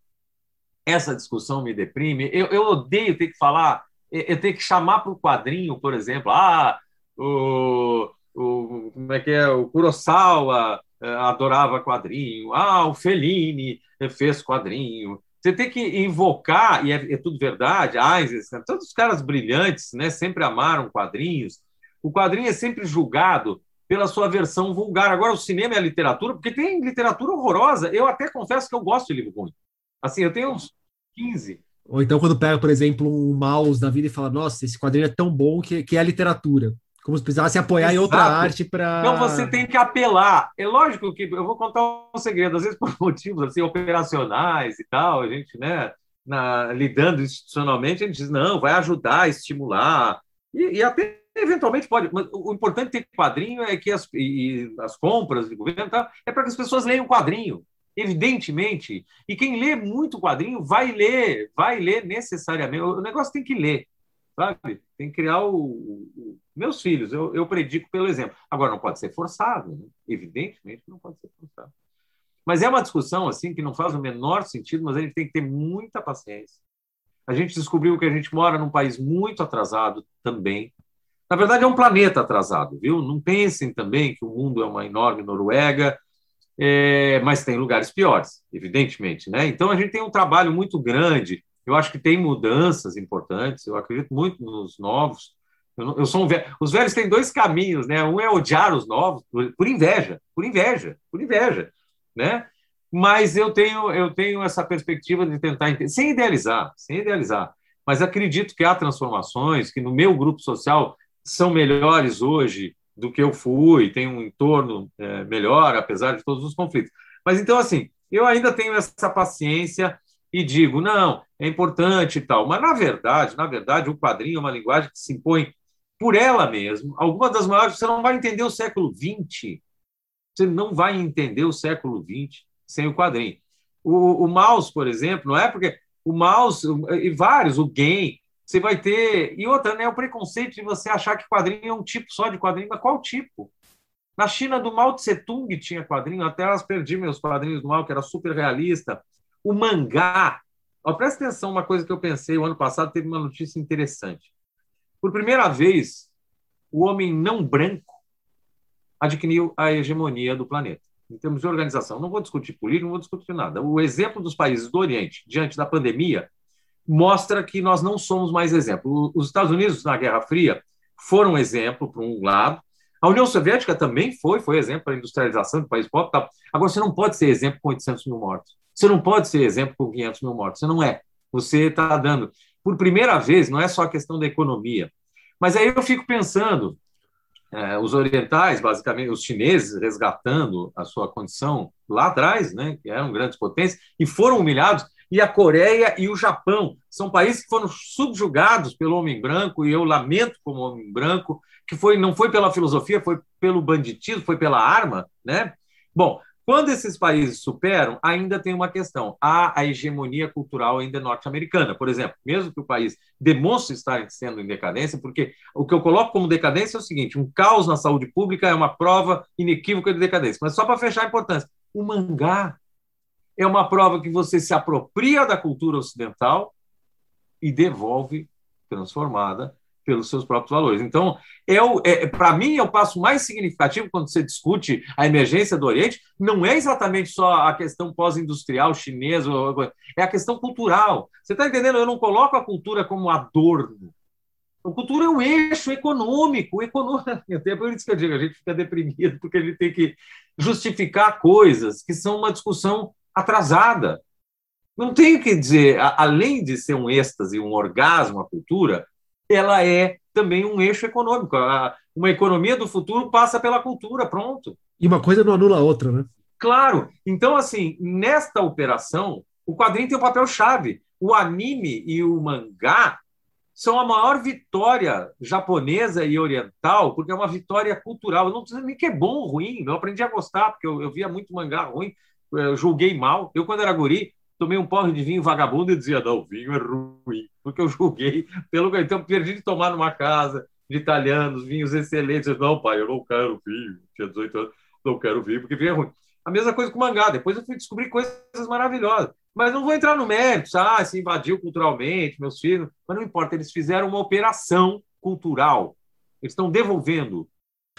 essa discussão me deprime. Eu, eu odeio ter que falar, eu tenho que chamar para o quadrinho, por exemplo, ah, o, o como é que é? O Kurosawa eh, adorava quadrinho, ah, o Fellini fez quadrinho. Você tem que invocar, e é, é tudo verdade, Eisenstein, todos os caras brilhantes, né, sempre amaram quadrinhos, O quadrinho é sempre julgado pela sua versão vulgar. Agora, o cinema e a literatura, porque tem literatura horrorosa. Eu até confesso que eu gosto de livro ruim. Assim, eu tenho uns 15. Ou então, quando pega, por exemplo, um mouse da vida e fala: Nossa, esse quadrinho é tão bom que, que é a literatura. Como se precisasse apoiar Exato. em outra arte para. Então você tem que apelar. É lógico que eu vou contar um segredo, às vezes por (laughs) motivos assim, operacionais e tal, a gente, né, na, lidando institucionalmente, a gente diz, não, vai ajudar, estimular. E, e até eventualmente pode. Mas o importante ter quadrinho é que as, e, as compras de governo tá, é para que as pessoas leiam quadrinho evidentemente. E quem lê muito quadrinho vai ler, vai ler necessariamente. O negócio tem que ler, sabe? Tem que criar o. o... Meus filhos, eu, eu predico pelo exemplo. Agora, não pode ser forçado, né? evidentemente não pode ser forçado. Mas é uma discussão assim que não faz o menor sentido, mas a gente tem que ter muita paciência. A gente descobriu que a gente mora num país muito atrasado também. Na verdade, é um planeta atrasado, viu? Não pensem também que o mundo é uma enorme Noruega é, mas tem lugares piores, evidentemente. Né? Então, a gente tem um trabalho muito grande. Eu acho que tem mudanças importantes. Eu acredito muito nos novos. Eu, eu sou um velho. Os velhos têm dois caminhos, né? Um é odiar os novos por, por inveja, por inveja, por inveja, né? Mas eu tenho eu tenho essa perspectiva de tentar entender, sem idealizar, sem idealizar. Mas acredito que há transformações que no meu grupo social são melhores hoje do que eu fui, tem um entorno é, melhor, apesar de todos os conflitos. Mas então, assim, eu ainda tenho essa paciência e digo, não, é importante e tal. Mas, na verdade, na verdade, o quadrinho é uma linguagem que se impõe por ela mesma. Algumas das maiores, você não vai entender o século XX. Você não vai entender o século XX sem o quadrinho. O, o mouse, por exemplo, não é porque o mouse, e vários, o game, você vai ter. E outra, né? O preconceito de você achar que quadrinho é um tipo só de quadrinho, mas qual tipo? Na China do Mao Tse Tung tinha quadrinho, até elas perdi meus quadrinhos do Mao, que era super realista. O mangá. Ó, presta atenção, uma coisa que eu pensei o ano passado teve uma notícia interessante. Por primeira vez, o homem não branco adquiriu a hegemonia do planeta, em termos de organização. Não vou discutir política, não vou discutir nada. O exemplo dos países do Oriente, diante da pandemia, mostra que nós não somos mais exemplo. Os Estados Unidos, na Guerra Fria, foram exemplo, por um lado. A União Soviética também foi, foi exemplo para a industrialização do país pobre. Agora, você não pode ser exemplo com 800 mil mortos. Você não pode ser exemplo com 500 mil mortos. Você não é. Você está dando. Por primeira vez, não é só a questão da economia. Mas aí eu fico pensando, é, os orientais, basicamente, os chineses resgatando a sua condição lá atrás, né, que eram grandes potências, e foram humilhados, e a Coreia e o Japão. São países que foram subjugados pelo homem branco, e eu lamento como homem branco, que foi, não foi pela filosofia, foi pelo banditismo, foi pela arma. Né? Bom, quando esses países superam, ainda tem uma questão. Há a hegemonia cultural ainda norte-americana, por exemplo, mesmo que o país demonstre estar sendo em decadência, porque o que eu coloco como decadência é o seguinte: um caos na saúde pública é uma prova inequívoca de decadência. Mas só para fechar a importância, o mangá é uma prova que você se apropria da cultura ocidental e devolve transformada pelos seus próprios valores. Então, é, é para mim, é o passo mais significativo quando você discute a emergência do Oriente, não é exatamente só a questão pós-industrial chinesa, é a questão cultural. Você está entendendo? Eu não coloco a cultura como adorno. A cultura é um eixo econômico, econômico. (laughs) É por isso que eu digo, a gente fica deprimido, porque a gente tem que justificar coisas que são uma discussão atrasada. Não tenho que dizer, além de ser um êxtase, um orgasmo a cultura, ela é também um eixo econômico. Uma economia do futuro passa pela cultura, pronto. E uma coisa não anula a outra, né? Claro. Então, assim, nesta operação, o quadrinho tem um papel chave. O anime e o mangá são a maior vitória japonesa e oriental, porque é uma vitória cultural. Eu não sei nem que é bom ou ruim, eu aprendi a gostar, porque eu, eu via muito mangá ruim, julguei mal. Eu, quando era guri, tomei um porre de vinho vagabundo e dizia, não, o vinho é ruim, porque eu julguei pelo então perdi de tomar numa casa de italianos, vinhos excelentes. Eu, não, pai, eu não quero vinho, tinha 18 anos, não quero vinho, porque vinho é ruim. A mesma coisa com mangá, depois eu fui descobrir coisas maravilhosas. Mas não vou entrar no mérito, ah, se invadiu culturalmente, meus filhos, mas não importa, eles fizeram uma operação cultural. Eles estão devolvendo.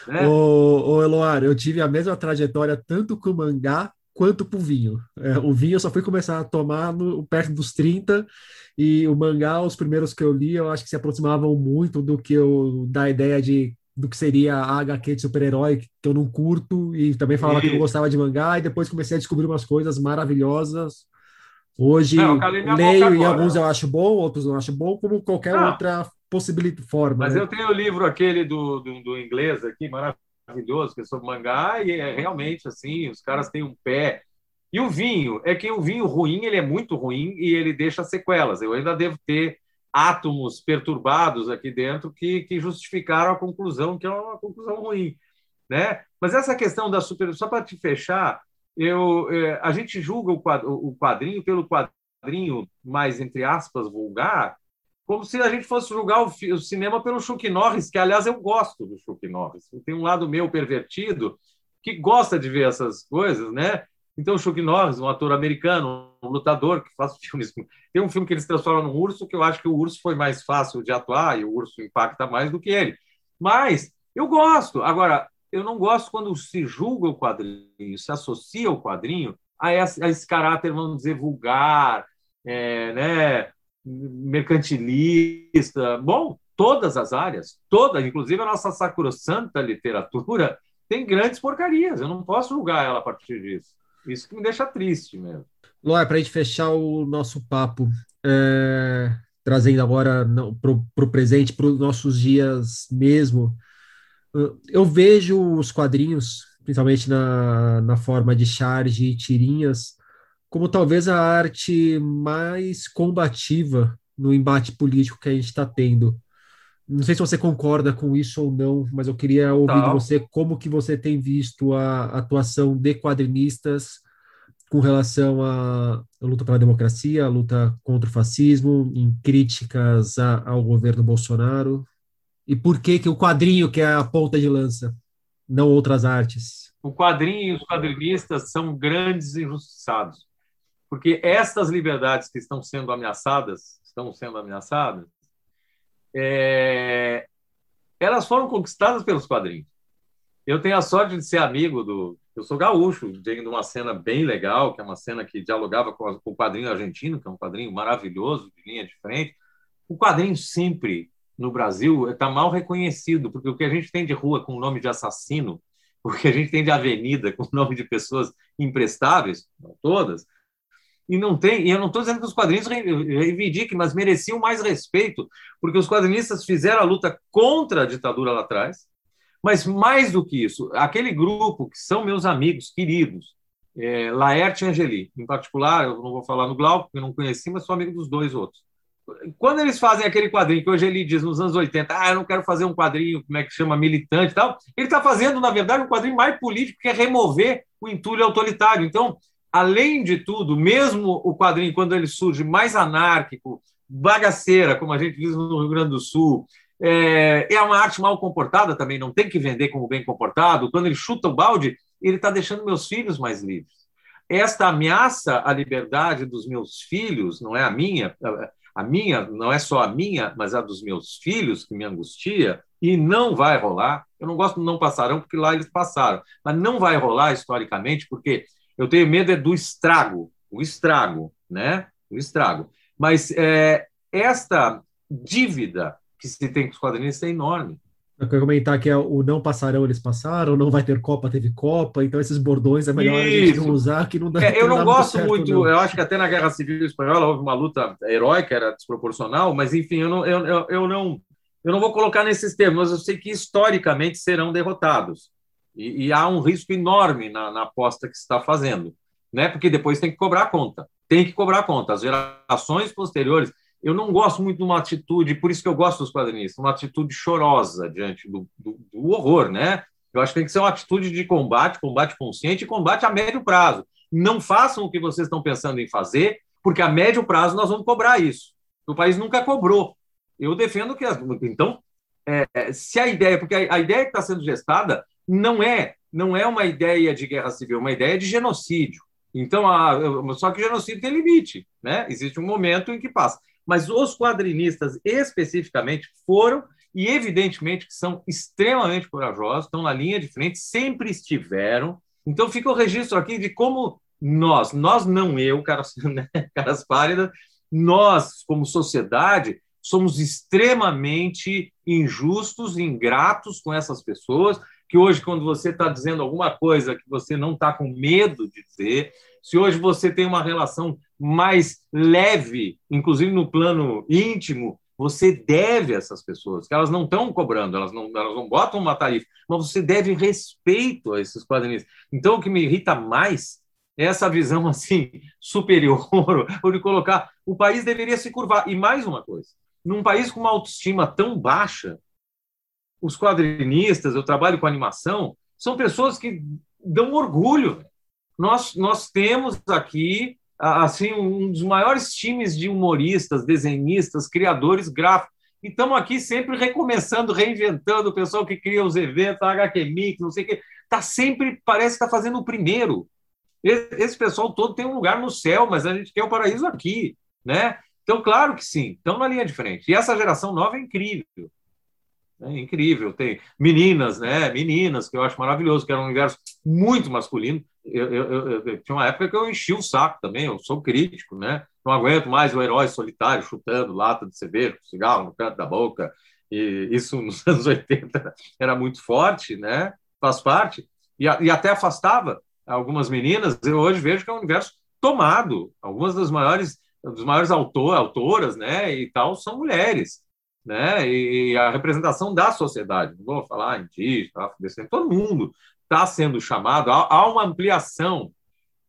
Né? Ô, Eloar, eu tive a mesma trajetória tanto com mangá quanto pro vinho. É, o vinho eu só fui começar a tomar no, perto dos 30 e o mangá, os primeiros que eu li, eu acho que se aproximavam muito do que eu da ideia de do que seria a HQ de super-herói, que eu não curto, e também falava Isso. que não gostava de mangá, e depois comecei a descobrir umas coisas maravilhosas. Hoje não, leio e alguns eu acho bom, outros não acho bom, como qualquer não. outra possibilidade forma. Mas né? eu tenho o livro aquele do, do, do, inglês aqui, maravilhoso, que é sobre mangá, e é realmente assim, os caras têm um pé. E o vinho, é que o vinho ruim, ele é muito ruim e ele deixa sequelas. Eu ainda devo ter átomos perturbados aqui dentro que, que justificaram a conclusão, que é uma conclusão ruim. Né? Mas essa questão da super. Só para te fechar, eu, é, a gente julga o quadrinho pelo quadrinho mais, entre aspas, vulgar, como se a gente fosse julgar o, cinema pelo Chuck Norris, que, aliás, eu gosto do Chuck Norris. Tem um lado meu pervertido que gosta de ver essas coisas, né? Então, o Chuck Norris, um ator americano, um lutador que faz (laughs) filmes. Tem um filme que ele se transforma num urso, que eu acho que o urso foi mais fácil de atuar e o urso impacta mais do que ele. Mas eu gosto. Agora, eu não gosto quando se julga o quadrinho, se associa o quadrinho a esse, a esse caráter, vamos dizer, vulgar, é, né, mercantilista. Bom, todas as áreas, todas, inclusive a nossa sacrossanta literatura, tem grandes porcarias. Eu não posso julgar ela a partir disso. Isso que me deixa triste mesmo. Lóia, para a gente fechar o nosso papo, é, trazendo agora para o presente, para os nossos dias mesmo, eu vejo os quadrinhos, principalmente na, na forma de charge e tirinhas, como talvez a arte mais combativa no embate político que a gente está tendo. Não sei se você concorda com isso ou não, mas eu queria ouvir de você como que você tem visto a atuação de quadrinistas com relação à luta pela democracia, a luta contra o fascismo, em críticas a, ao governo Bolsonaro. E por que que o quadrinho que é a ponta de lança, não outras artes? O quadrinho e os quadrinistas são grandes injustiçados, porque estas liberdades que estão sendo ameaçadas, estão sendo ameaçadas, é, elas foram conquistadas pelos quadrinhos. Eu tenho a sorte de ser amigo do. Eu sou gaúcho, de uma cena bem legal, que é uma cena que dialogava com, com o quadrinho argentino, que é um quadrinho maravilhoso, de linha de frente. O quadrinho sempre, no Brasil, está mal reconhecido, porque o que a gente tem de rua com o nome de assassino, (laughs) o que a gente tem de avenida com o nome de pessoas imprestáveis, não todas, e não tem, e eu não estou dizendo que os quadrinhos reivindiquem, mas mereciam mais respeito, porque os quadrinistas fizeram a luta contra a ditadura lá atrás, mas mais do que isso, aquele grupo que são meus amigos queridos, é, Laerte e Angeli, em particular, eu não vou falar no Glauco, porque eu não conheci, mas sou amigo dos dois outros. Quando eles fazem aquele quadrinho que o Angeli diz nos anos 80, ah, eu não quero fazer um quadrinho, como é que chama, militante e tal, ele está fazendo, na verdade, um quadrinho mais político, que é remover o entulho autoritário. Então, além de tudo, mesmo o quadrinho, quando ele surge mais anárquico, bagaceira, como a gente diz no Rio Grande do Sul, é, é uma arte mal comportada também, não tem que vender como bem comportado. Quando ele chuta o balde, ele está deixando meus filhos mais livres. Esta ameaça à liberdade dos meus filhos, não é a minha, a minha não é só a minha, mas a dos meus filhos, que me angustia, e não vai rolar. Eu não gosto do não passarão, porque lá eles passaram, mas não vai rolar historicamente, porque eu tenho medo é do estrago, o estrago, né? O estrago. Mas é, esta dívida que se tem com os quadrinistas é enorme. Eu quero comentar que é o não passarão, eles passaram, não vai ter Copa, teve Copa, então esses bordões é melhor Isso. a gente não usar, que não dá. É, eu não, não gosto muito, muito não. eu acho que até na Guerra Civil Espanhola houve uma luta heróica, era desproporcional, mas enfim, eu não, eu, eu, eu não, eu não vou colocar nesses termos, mas eu sei que historicamente serão derrotados. E, e há um risco enorme na, na aposta que se está fazendo, né? porque depois tem que cobrar a conta. Tem que cobrar a conta. As gerações posteriores. Eu não gosto muito de uma atitude, por isso que eu gosto dos quadrinistas, uma atitude chorosa diante do, do, do horror, né? Eu acho que tem que ser uma atitude de combate, combate consciente e combate a médio prazo. Não façam o que vocês estão pensando em fazer, porque a médio prazo nós vamos cobrar isso. O país nunca cobrou. Eu defendo que. Então, é, se a ideia, porque a, a ideia que está sendo gestada não é não é uma ideia de guerra civil, é uma ideia de genocídio. Então, a, só que genocídio tem limite, né? Existe um momento em que passa. Mas os quadrinistas especificamente foram e evidentemente que são extremamente corajosos, estão na linha de frente, sempre estiveram. Então fica o registro aqui de como nós, nós não eu, caras, (laughs) né, caras pálidas, nós como sociedade somos extremamente injustos, ingratos com essas pessoas, que hoje, quando você está dizendo alguma coisa que você não está com medo de dizer, se hoje você tem uma relação mais leve, inclusive no plano íntimo, você deve essas pessoas, que elas não estão cobrando, elas não, elas não botam uma tarifa, mas você deve respeito a esses quadrinistas. Então, o que me irrita mais é essa visão (laughs) assim superior, ou de colocar o país deveria se curvar. E mais uma coisa, num país com uma autoestima tão baixa, os quadrinistas, eu trabalho com animação, são pessoas que dão orgulho. Nós, nós temos aqui assim um dos maiores times de humoristas, desenhistas, criadores gráficos. E estamos aqui sempre recomeçando, reinventando o pessoal que cria os eventos, a HQ Mix, não sei o quê. Está sempre, parece que está fazendo o primeiro. Esse pessoal todo tem um lugar no céu, mas a gente quer o paraíso aqui, né? Então, claro que sim, estão na linha de frente. E essa geração nova é incrível. É incrível. Tem meninas, né? Meninas, que eu acho maravilhoso, que era um universo muito masculino. Eu, eu, eu, eu, tinha uma época que eu enchi o saco também, eu sou crítico, né? Não aguento mais o herói solitário chutando lata de cerveja, cigarro no canto da boca. E isso (laughs) nos anos 80 era muito forte, né? Faz parte. E, e até afastava algumas meninas. Eu hoje vejo que é um universo tomado. Algumas das maiores dos maiores autor, autoras, né, e tal, são mulheres né? E a representação da sociedade, não vou falar indígena, afrodescendente, todo mundo está sendo chamado, há, uma ampliação,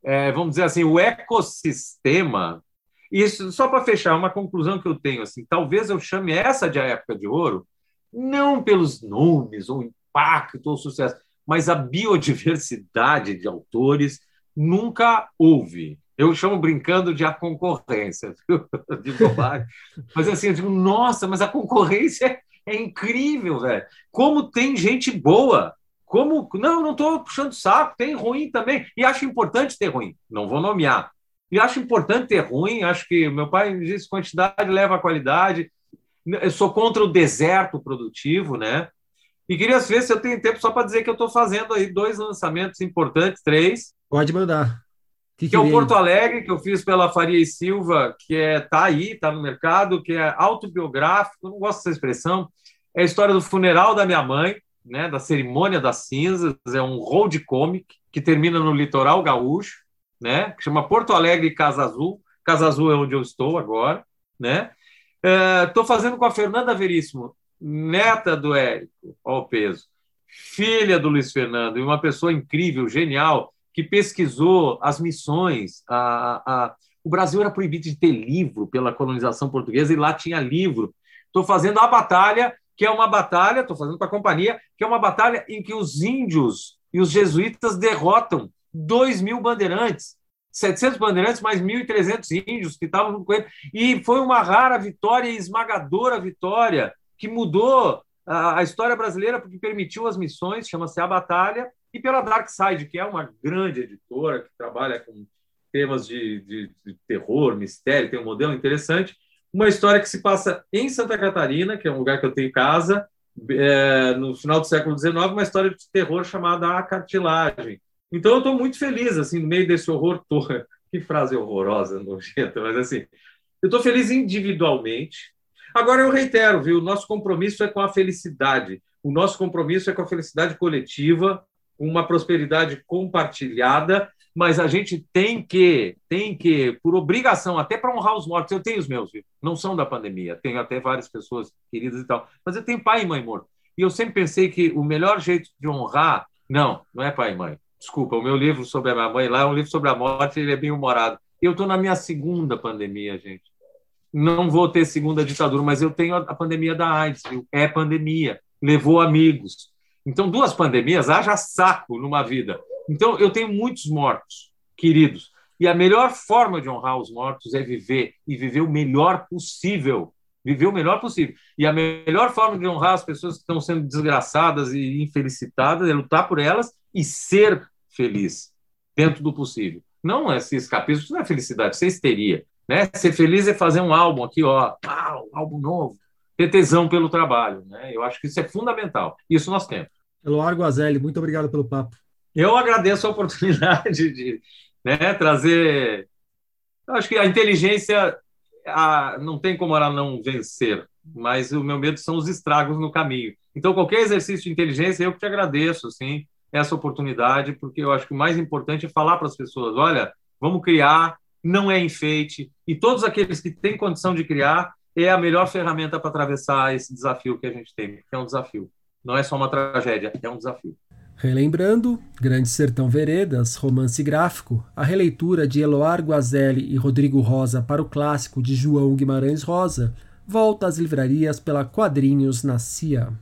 é, vamos dizer assim, o ecossistema. Isso, só para fechar, uma conclusão que eu tenho, assim, talvez eu chame essa de a época de ouro, não pelos nomes, ou impacto, ou sucesso, mas a biodiversidade de autores nunca houve eu chamo brincando de a concorrência, (laughs) de bobagem. Mas assim, eu digo, nossa, mas a concorrência é, incrível, velho. Como tem gente boa. Como. Não, não estou puxando saco, tem ruim também. E acho importante ter ruim. Não vou nomear. E acho importante ter ruim. Acho que meu pai diz quantidade leva a qualidade. Eu sou contra o deserto produtivo, né? E queria ver se eu tenho tempo só para dizer que eu estou fazendo aí dois lançamentos importantes, três. Pode mandar. Que, que, é o Porto Alegre, que eu fiz pela Faria e Silva, que é tá aí, tá no mercado, que é autobiográfico, não gosto dessa expressão. É a história do funeral da minha mãe, né, da cerimônia das cinzas, é um road comic que termina no litoral gaúcho, né, que chama Porto Alegre Casa Azul. Casa Azul é onde eu estou agora, né? Estou é, fazendo com a Fernanda Veríssimo, neta do Érico, ao peso, filha do Luiz Fernando, e uma pessoa incrível, genial, que pesquisou as missões. A, a, o Brasil era proibido de ter livro pela colonização portuguesa e lá tinha livro. Estou fazendo a batalha, que é uma batalha, estou fazendo para a companhia, que é uma batalha em que os índios e os jesuítas derrotam 2 mil bandeirantes. 700 bandeirantes, mais 1.300 índios que estavam com ele. E foi uma rara vitória esmagadora vitória que mudou a, a história brasileira porque permitiu as missões, chama-se A Batalha, e pela Dark Side, que é uma grande editora que trabalha com temas de, de, de, terror, mistério, tem um modelo interessante. Uma história que se passa em Santa Catarina, que é um lugar que eu tenho casa, é, no final do século XIX, uma história de terror chamada A Cartilagem. Então, eu estou muito feliz, assim, no meio desse horror todo. (laughs) Que frase horrorosa, nojenta, mas assim, eu estou feliz individualmente. Agora, eu reitero, viu, o nosso compromisso é com a felicidade. O nosso compromisso é com a felicidade coletiva, uma prosperidade compartilhada, mas a gente tem que, tem que, por obrigação, até para honrar os mortos, eu tenho os meus, viu? não são da pandemia, tenho até várias pessoas queridas e tal, mas eu tenho pai e mãe morto. E eu sempre pensei que o melhor jeito de honrar, não, não é pai e mãe. Desculpa, o meu livro sobre a minha mãe lá é um livro sobre a morte, ele é bem humorado. Eu estou na minha segunda pandemia, gente. Não vou ter segunda ditadura, mas eu tenho a pandemia da AIDS, viu? É pandemia. Levou amigos, então, duas pandemias, haja saco numa vida. Então, eu tenho muitos mortos, queridos. E a melhor forma de honrar os mortos é viver e viver o melhor possível. Viver o melhor possível. E a melhor forma de honrar as pessoas que estão sendo desgraçadas e infelicitadas é lutar por elas e ser feliz dentro do possível. Não é esse escapismo, isso não é felicidade, isso é histeria. Né? Ser feliz é fazer um álbum aqui, ó, um álbum novo, ter tesão pelo trabalho. Né? Eu acho que isso é fundamental. Isso nós temos. Eloar Guazelli, muito obrigado pelo papo. Eu agradeço a oportunidade (laughs) de né, trazer. Eu acho que a inteligência a, não tem como ela não vencer, mas o meu medo são os estragos no caminho. Então, qualquer exercício de inteligência, eu que te agradeço, assim, essa oportunidade, porque eu acho que o mais importante é falar para as pessoas: olha, vamos criar, não é enfeite, e todos aqueles que têm condição de criar, é a melhor ferramenta para atravessar esse desafio que a gente tem, que é um desafio. Não é só uma tragédia, é um desafio. Relembrando, Grande Sertão Veredas, romance gráfico, a releitura de Eloar Guazelli e Rodrigo Rosa para o clássico de João Guimarães Rosa, volta às livrarias pela Quadrinhos na CIA.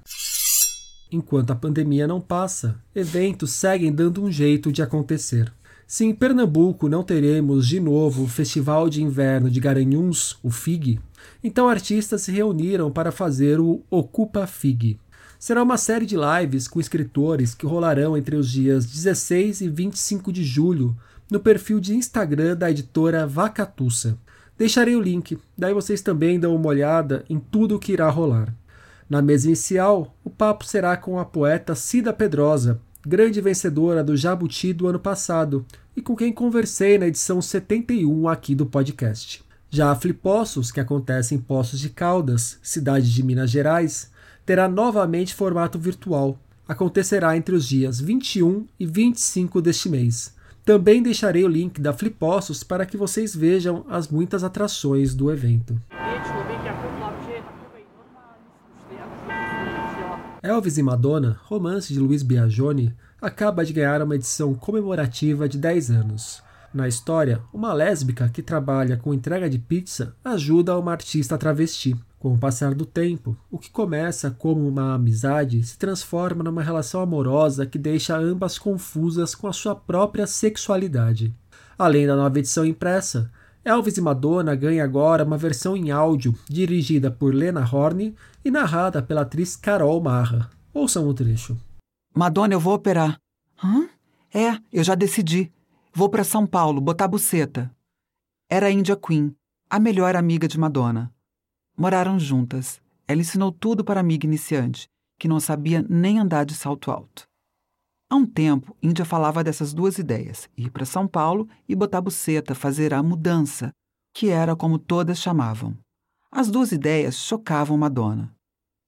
Enquanto a pandemia não passa, eventos seguem dando um jeito de acontecer. Se em Pernambuco não teremos de novo o Festival de Inverno de Garanhuns, o FIG, então artistas se reuniram para fazer o Ocupa FIG, será uma série de lives com escritores que rolarão entre os dias 16 e 25 de julho no perfil de Instagram da editora Vacatussa. Deixarei o link, daí vocês também dão uma olhada em tudo o que irá rolar. Na mesa inicial, o papo será com a poeta Cida Pedrosa, grande vencedora do Jabuti do ano passado, e com quem conversei na edição 71 aqui do podcast. Já a Flipossos, que acontece em Poços de Caldas, cidade de Minas Gerais, terá novamente formato virtual. Acontecerá entre os dias 21 e 25 deste mês. Também deixarei o link da Flipossos para que vocês vejam as muitas atrações do evento. Elvis e Madonna, romance de Luiz Biagioni, acaba de ganhar uma edição comemorativa de 10 anos. Na história, uma lésbica que trabalha com entrega de pizza ajuda uma artista travesti. Com o passar do tempo, o que começa como uma amizade se transforma numa relação amorosa que deixa ambas confusas com a sua própria sexualidade. Além da nova edição impressa, Elvis e Madonna ganha agora uma versão em áudio dirigida por Lena Horne e narrada pela atriz Carol Marra. Ouçam o trecho. Madonna, eu vou operar. Hã? É, eu já decidi. Vou para São Paulo botar buceta. Era a India Queen, a melhor amiga de Madonna. Moraram juntas. Ela ensinou tudo para a amiga iniciante, que não sabia nem andar de salto alto. Há um tempo, Índia falava dessas duas ideias: ir para São Paulo e botar buceta, fazer a mudança, que era como todas chamavam. As duas ideias chocavam Madonna.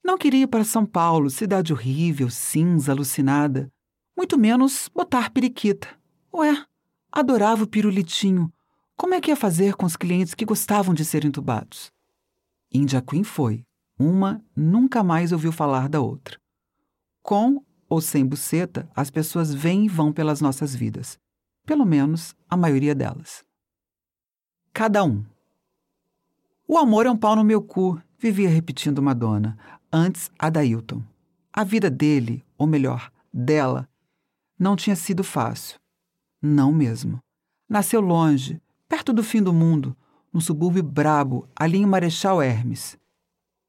Não queria ir para São Paulo, cidade horrível, cinza, alucinada. Muito menos botar periquita. Ué, adorava o pirulitinho. Como é que ia fazer com os clientes que gostavam de ser entubados? India Queen foi. Uma nunca mais ouviu falar da outra. Com ou sem buceta, as pessoas vêm e vão pelas nossas vidas. Pelo menos a maioria delas. Cada um. O amor é um pau no meu cu, vivia repetindo Madonna, antes a Dailton. A vida dele, ou melhor, dela, não tinha sido fácil. Não mesmo. Nasceu longe, perto do fim do mundo, no subúrbio brabo, ali em Marechal Hermes.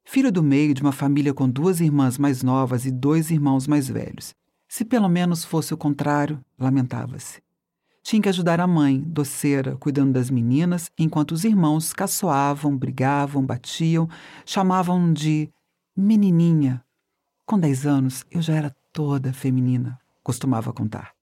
Filho do meio de uma família com duas irmãs mais novas e dois irmãos mais velhos. Se pelo menos fosse o contrário, lamentava-se. Tinha que ajudar a mãe, doceira, cuidando das meninas, enquanto os irmãos caçoavam, brigavam, batiam, chamavam de menininha. Com dez anos, eu já era toda feminina, costumava contar.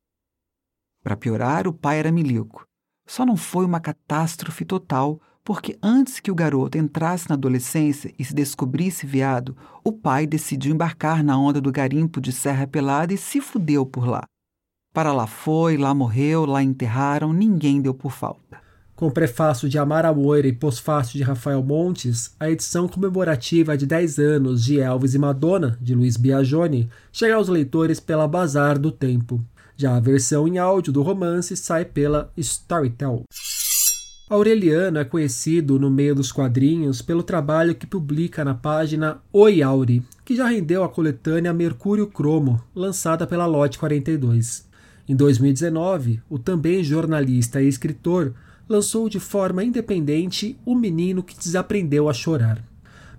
Para piorar, o pai era milico. Só não foi uma catástrofe total, porque antes que o garoto entrasse na adolescência e se descobrisse viado, o pai decidiu embarcar na onda do garimpo de Serra Pelada e se fudeu por lá. Para lá foi, lá morreu, lá enterraram, ninguém deu por falta. Com prefácio de Amara Moira e pós-fácio de Rafael Montes, a edição comemorativa de 10 anos de Elvis e Madonna, de Luiz Biagioni, chega aos leitores pela Bazar do Tempo. Já a versão em áudio do romance sai pela Storytel. Aureliano é conhecido no meio dos quadrinhos pelo trabalho que publica na página Oi Auri, que já rendeu a coletânea Mercúrio Cromo, lançada pela Lote 42. Em 2019, o também jornalista e escritor lançou de forma independente O Menino que Desaprendeu a Chorar.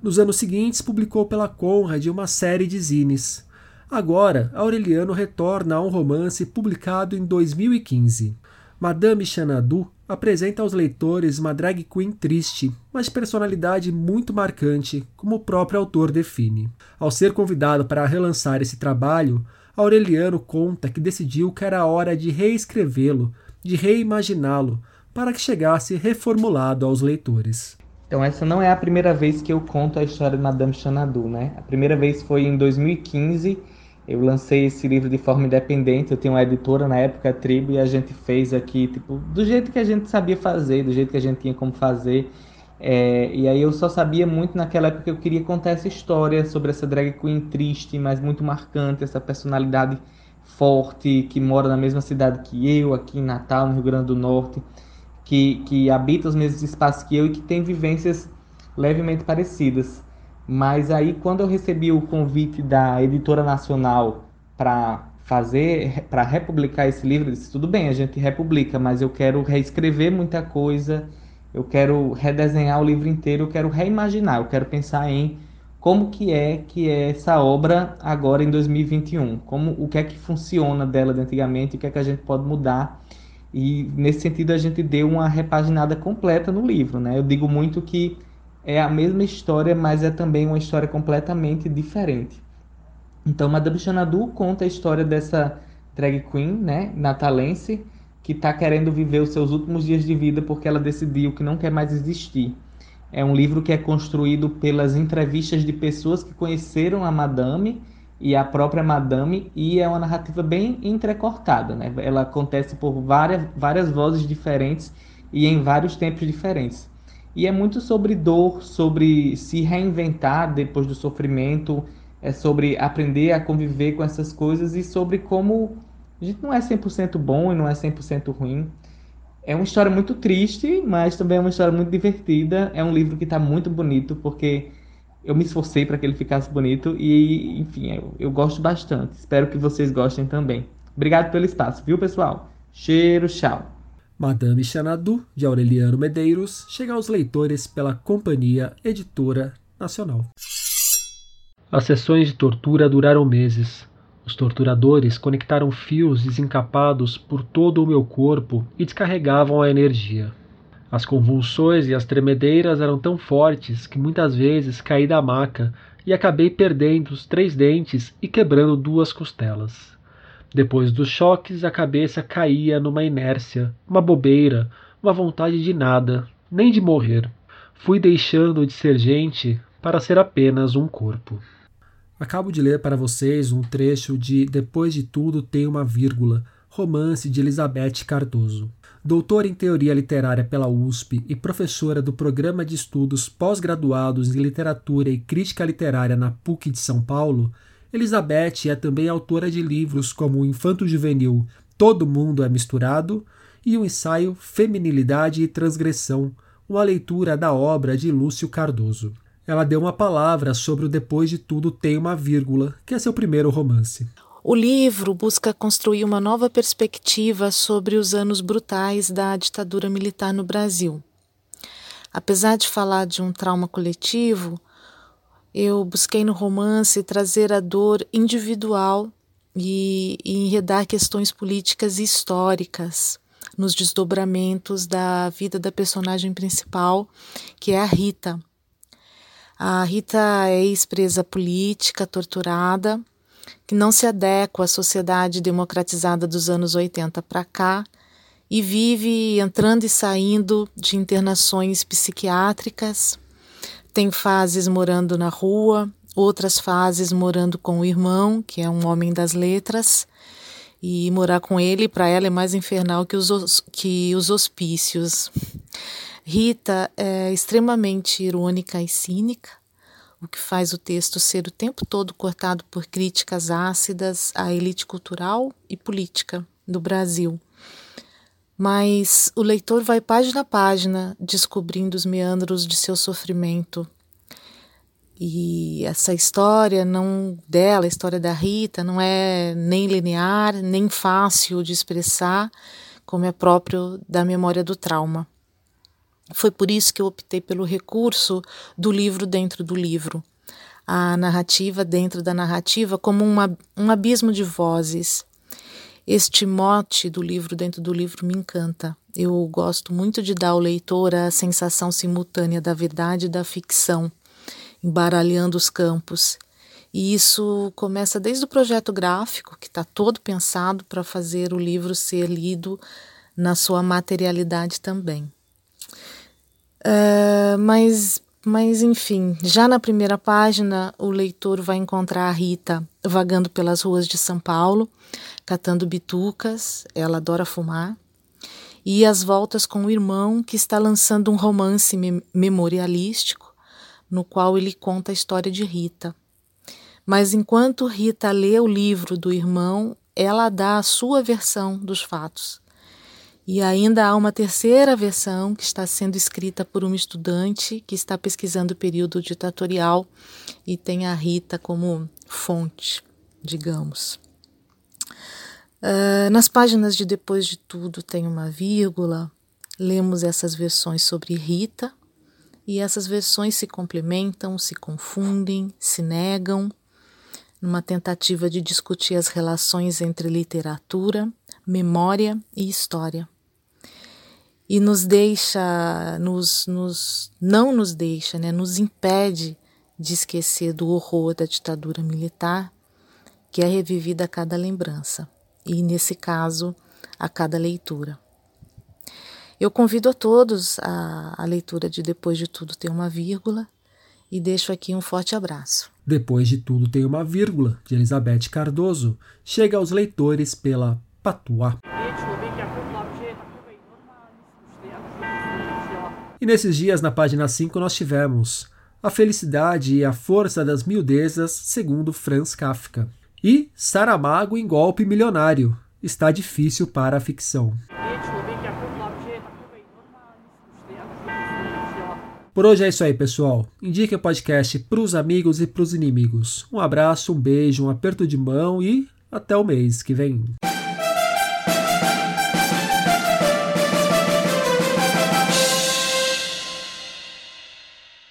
Nos anos seguintes, publicou pela Conrad uma série de zines. Agora, Aureliano retorna a um romance publicado em 2015. Madame Xanadu apresenta aos leitores uma drag queen triste, mas de personalidade muito marcante, como o próprio autor define. Ao ser convidado para relançar esse trabalho, Aureliano conta que decidiu que era hora de reescrevê-lo, de reimaginá-lo, para que chegasse reformulado aos leitores. Então essa não é a primeira vez que eu conto a história de Madame Xanadu, né? A primeira vez foi em 2015. Eu lancei esse livro de forma independente. Eu tinha uma editora na época, a Tribo, e a gente fez aqui, tipo, do jeito que a gente sabia fazer, do jeito que a gente tinha como fazer. É, e aí eu só sabia muito naquela época que eu queria contar essa história sobre essa drag queen triste, mas muito marcante, essa personalidade forte que mora na mesma cidade que eu, aqui em Natal, no Rio Grande do Norte que, que habita os mesmos espaços que eu e que tem vivências levemente parecidas. Mas aí, quando eu recebi o convite da editora nacional para fazer, para republicar esse livro, eu disse: tudo bem, a gente republica, mas eu quero reescrever muita coisa, eu quero redesenhar o livro inteiro, eu quero reimaginar, eu quero pensar em como que é que é essa obra agora em 2021, como o que é que funciona dela de antigamente, o que é que a gente pode mudar e nesse sentido a gente deu uma repaginada completa no livro, né? Eu digo muito que é a mesma história, mas é também uma história completamente diferente. Então, Madame Xanadu conta a história dessa drag queen, né, natalense, que está querendo viver os seus últimos dias de vida porque ela decidiu que não quer mais existir. É um livro que é construído pelas entrevistas de pessoas que conheceram a Madame e a própria Madame, e é uma narrativa bem entrecortada, né? Ela acontece por várias, várias vozes diferentes e em vários tempos diferentes. E é muito sobre dor, sobre se reinventar depois do sofrimento, é sobre aprender a conviver com essas coisas e sobre como a gente não é 100% bom e não é 100% ruim. É uma história muito triste, mas também é uma história muito divertida. É um livro que está muito bonito, porque eu me esforcei para que ele ficasse bonito e, enfim, eu, eu gosto bastante. Espero que vocês gostem também. Obrigado pelo espaço, viu, pessoal? Cheiro, tchau. Madame Xanadu, de Aureliano Medeiros, chega aos leitores pela Companhia Editora Nacional. As sessões de tortura duraram meses. Os torturadores conectaram fios desencapados por todo o meu corpo e descarregavam a energia. As convulsões e as tremedeiras eram tão fortes que muitas vezes caí da maca e acabei perdendo os três dentes e quebrando duas costelas. Depois dos choques, a cabeça caía numa inércia, uma bobeira, uma vontade de nada, nem de morrer. Fui deixando de ser gente para ser apenas um corpo. Acabo de ler para vocês um trecho de Depois de Tudo Tem uma Vírgula, romance de Elizabeth Cardoso. Doutora em Teoria Literária pela USP e professora do Programa de Estudos Pós-Graduados em Literatura e Crítica Literária na PUC de São Paulo, Elizabeth é também autora de livros como o Infanto Juvenil Todo Mundo é Misturado e o ensaio Feminilidade e Transgressão, uma leitura da obra de Lúcio Cardoso. Ela deu uma palavra sobre o Depois de Tudo Tem uma Vírgula, que é seu primeiro romance. O livro busca construir uma nova perspectiva sobre os anos brutais da ditadura militar no Brasil. Apesar de falar de um trauma coletivo, eu busquei no romance trazer a dor individual e, e enredar questões políticas e históricas nos desdobramentos da vida da personagem principal, que é a Rita. A Rita é ex-presa política, torturada, que não se adequa à sociedade democratizada dos anos 80 para cá e vive entrando e saindo de internações psiquiátricas. Tem fases morando na rua, outras fases morando com o irmão, que é um homem das letras, e morar com ele para ela é mais infernal que os, que os hospícios. Rita é extremamente irônica e cínica, o que faz o texto ser o tempo todo cortado por críticas ácidas à elite cultural e política do Brasil. Mas o leitor vai página a página descobrindo os meandros de seu sofrimento. E essa história não dela, a história da Rita, não é nem linear, nem fácil de expressar, como é próprio da memória do trauma. Foi por isso que eu optei pelo recurso do livro dentro do livro, a narrativa dentro da narrativa, como uma, um abismo de vozes. Este mote do livro dentro do livro me encanta. Eu gosto muito de dar ao leitor a sensação simultânea da verdade e da ficção, embaralhando os campos. E isso começa desde o projeto gráfico, que está todo pensado para fazer o livro ser lido na sua materialidade também. Uh, mas, mas, enfim, já na primeira página, o leitor vai encontrar a Rita vagando pelas ruas de São Paulo, catando bitucas, ela adora fumar, e as voltas com o irmão, que está lançando um romance me memorialístico, no qual ele conta a história de Rita. Mas enquanto Rita lê o livro do irmão, ela dá a sua versão dos fatos. E ainda há uma terceira versão que está sendo escrita por uma estudante que está pesquisando o período ditatorial e tem a Rita como fonte, digamos. Uh, nas páginas de Depois de Tudo tem uma vírgula, lemos essas versões sobre Rita e essas versões se complementam, se confundem, se negam numa tentativa de discutir as relações entre literatura, memória e história. E nos deixa, nos, nos, não nos deixa, né, nos impede de esquecer do horror da ditadura militar, que é revivida a cada lembrança, e nesse caso, a cada leitura. Eu convido a todos a, a leitura de Depois de Tudo Tem uma Vírgula e deixo aqui um forte abraço. Depois de tudo tem uma vírgula, de Elizabeth Cardoso, chega aos leitores pela Patuá. E nesses dias, na página 5, nós tivemos A Felicidade e a Força das Miudezas, segundo Franz Kafka. E Saramago em Golpe Milionário. Está difícil para a ficção. Por hoje é isso aí, pessoal. Indique o podcast para os amigos e para os inimigos. Um abraço, um beijo, um aperto de mão e até o mês que vem.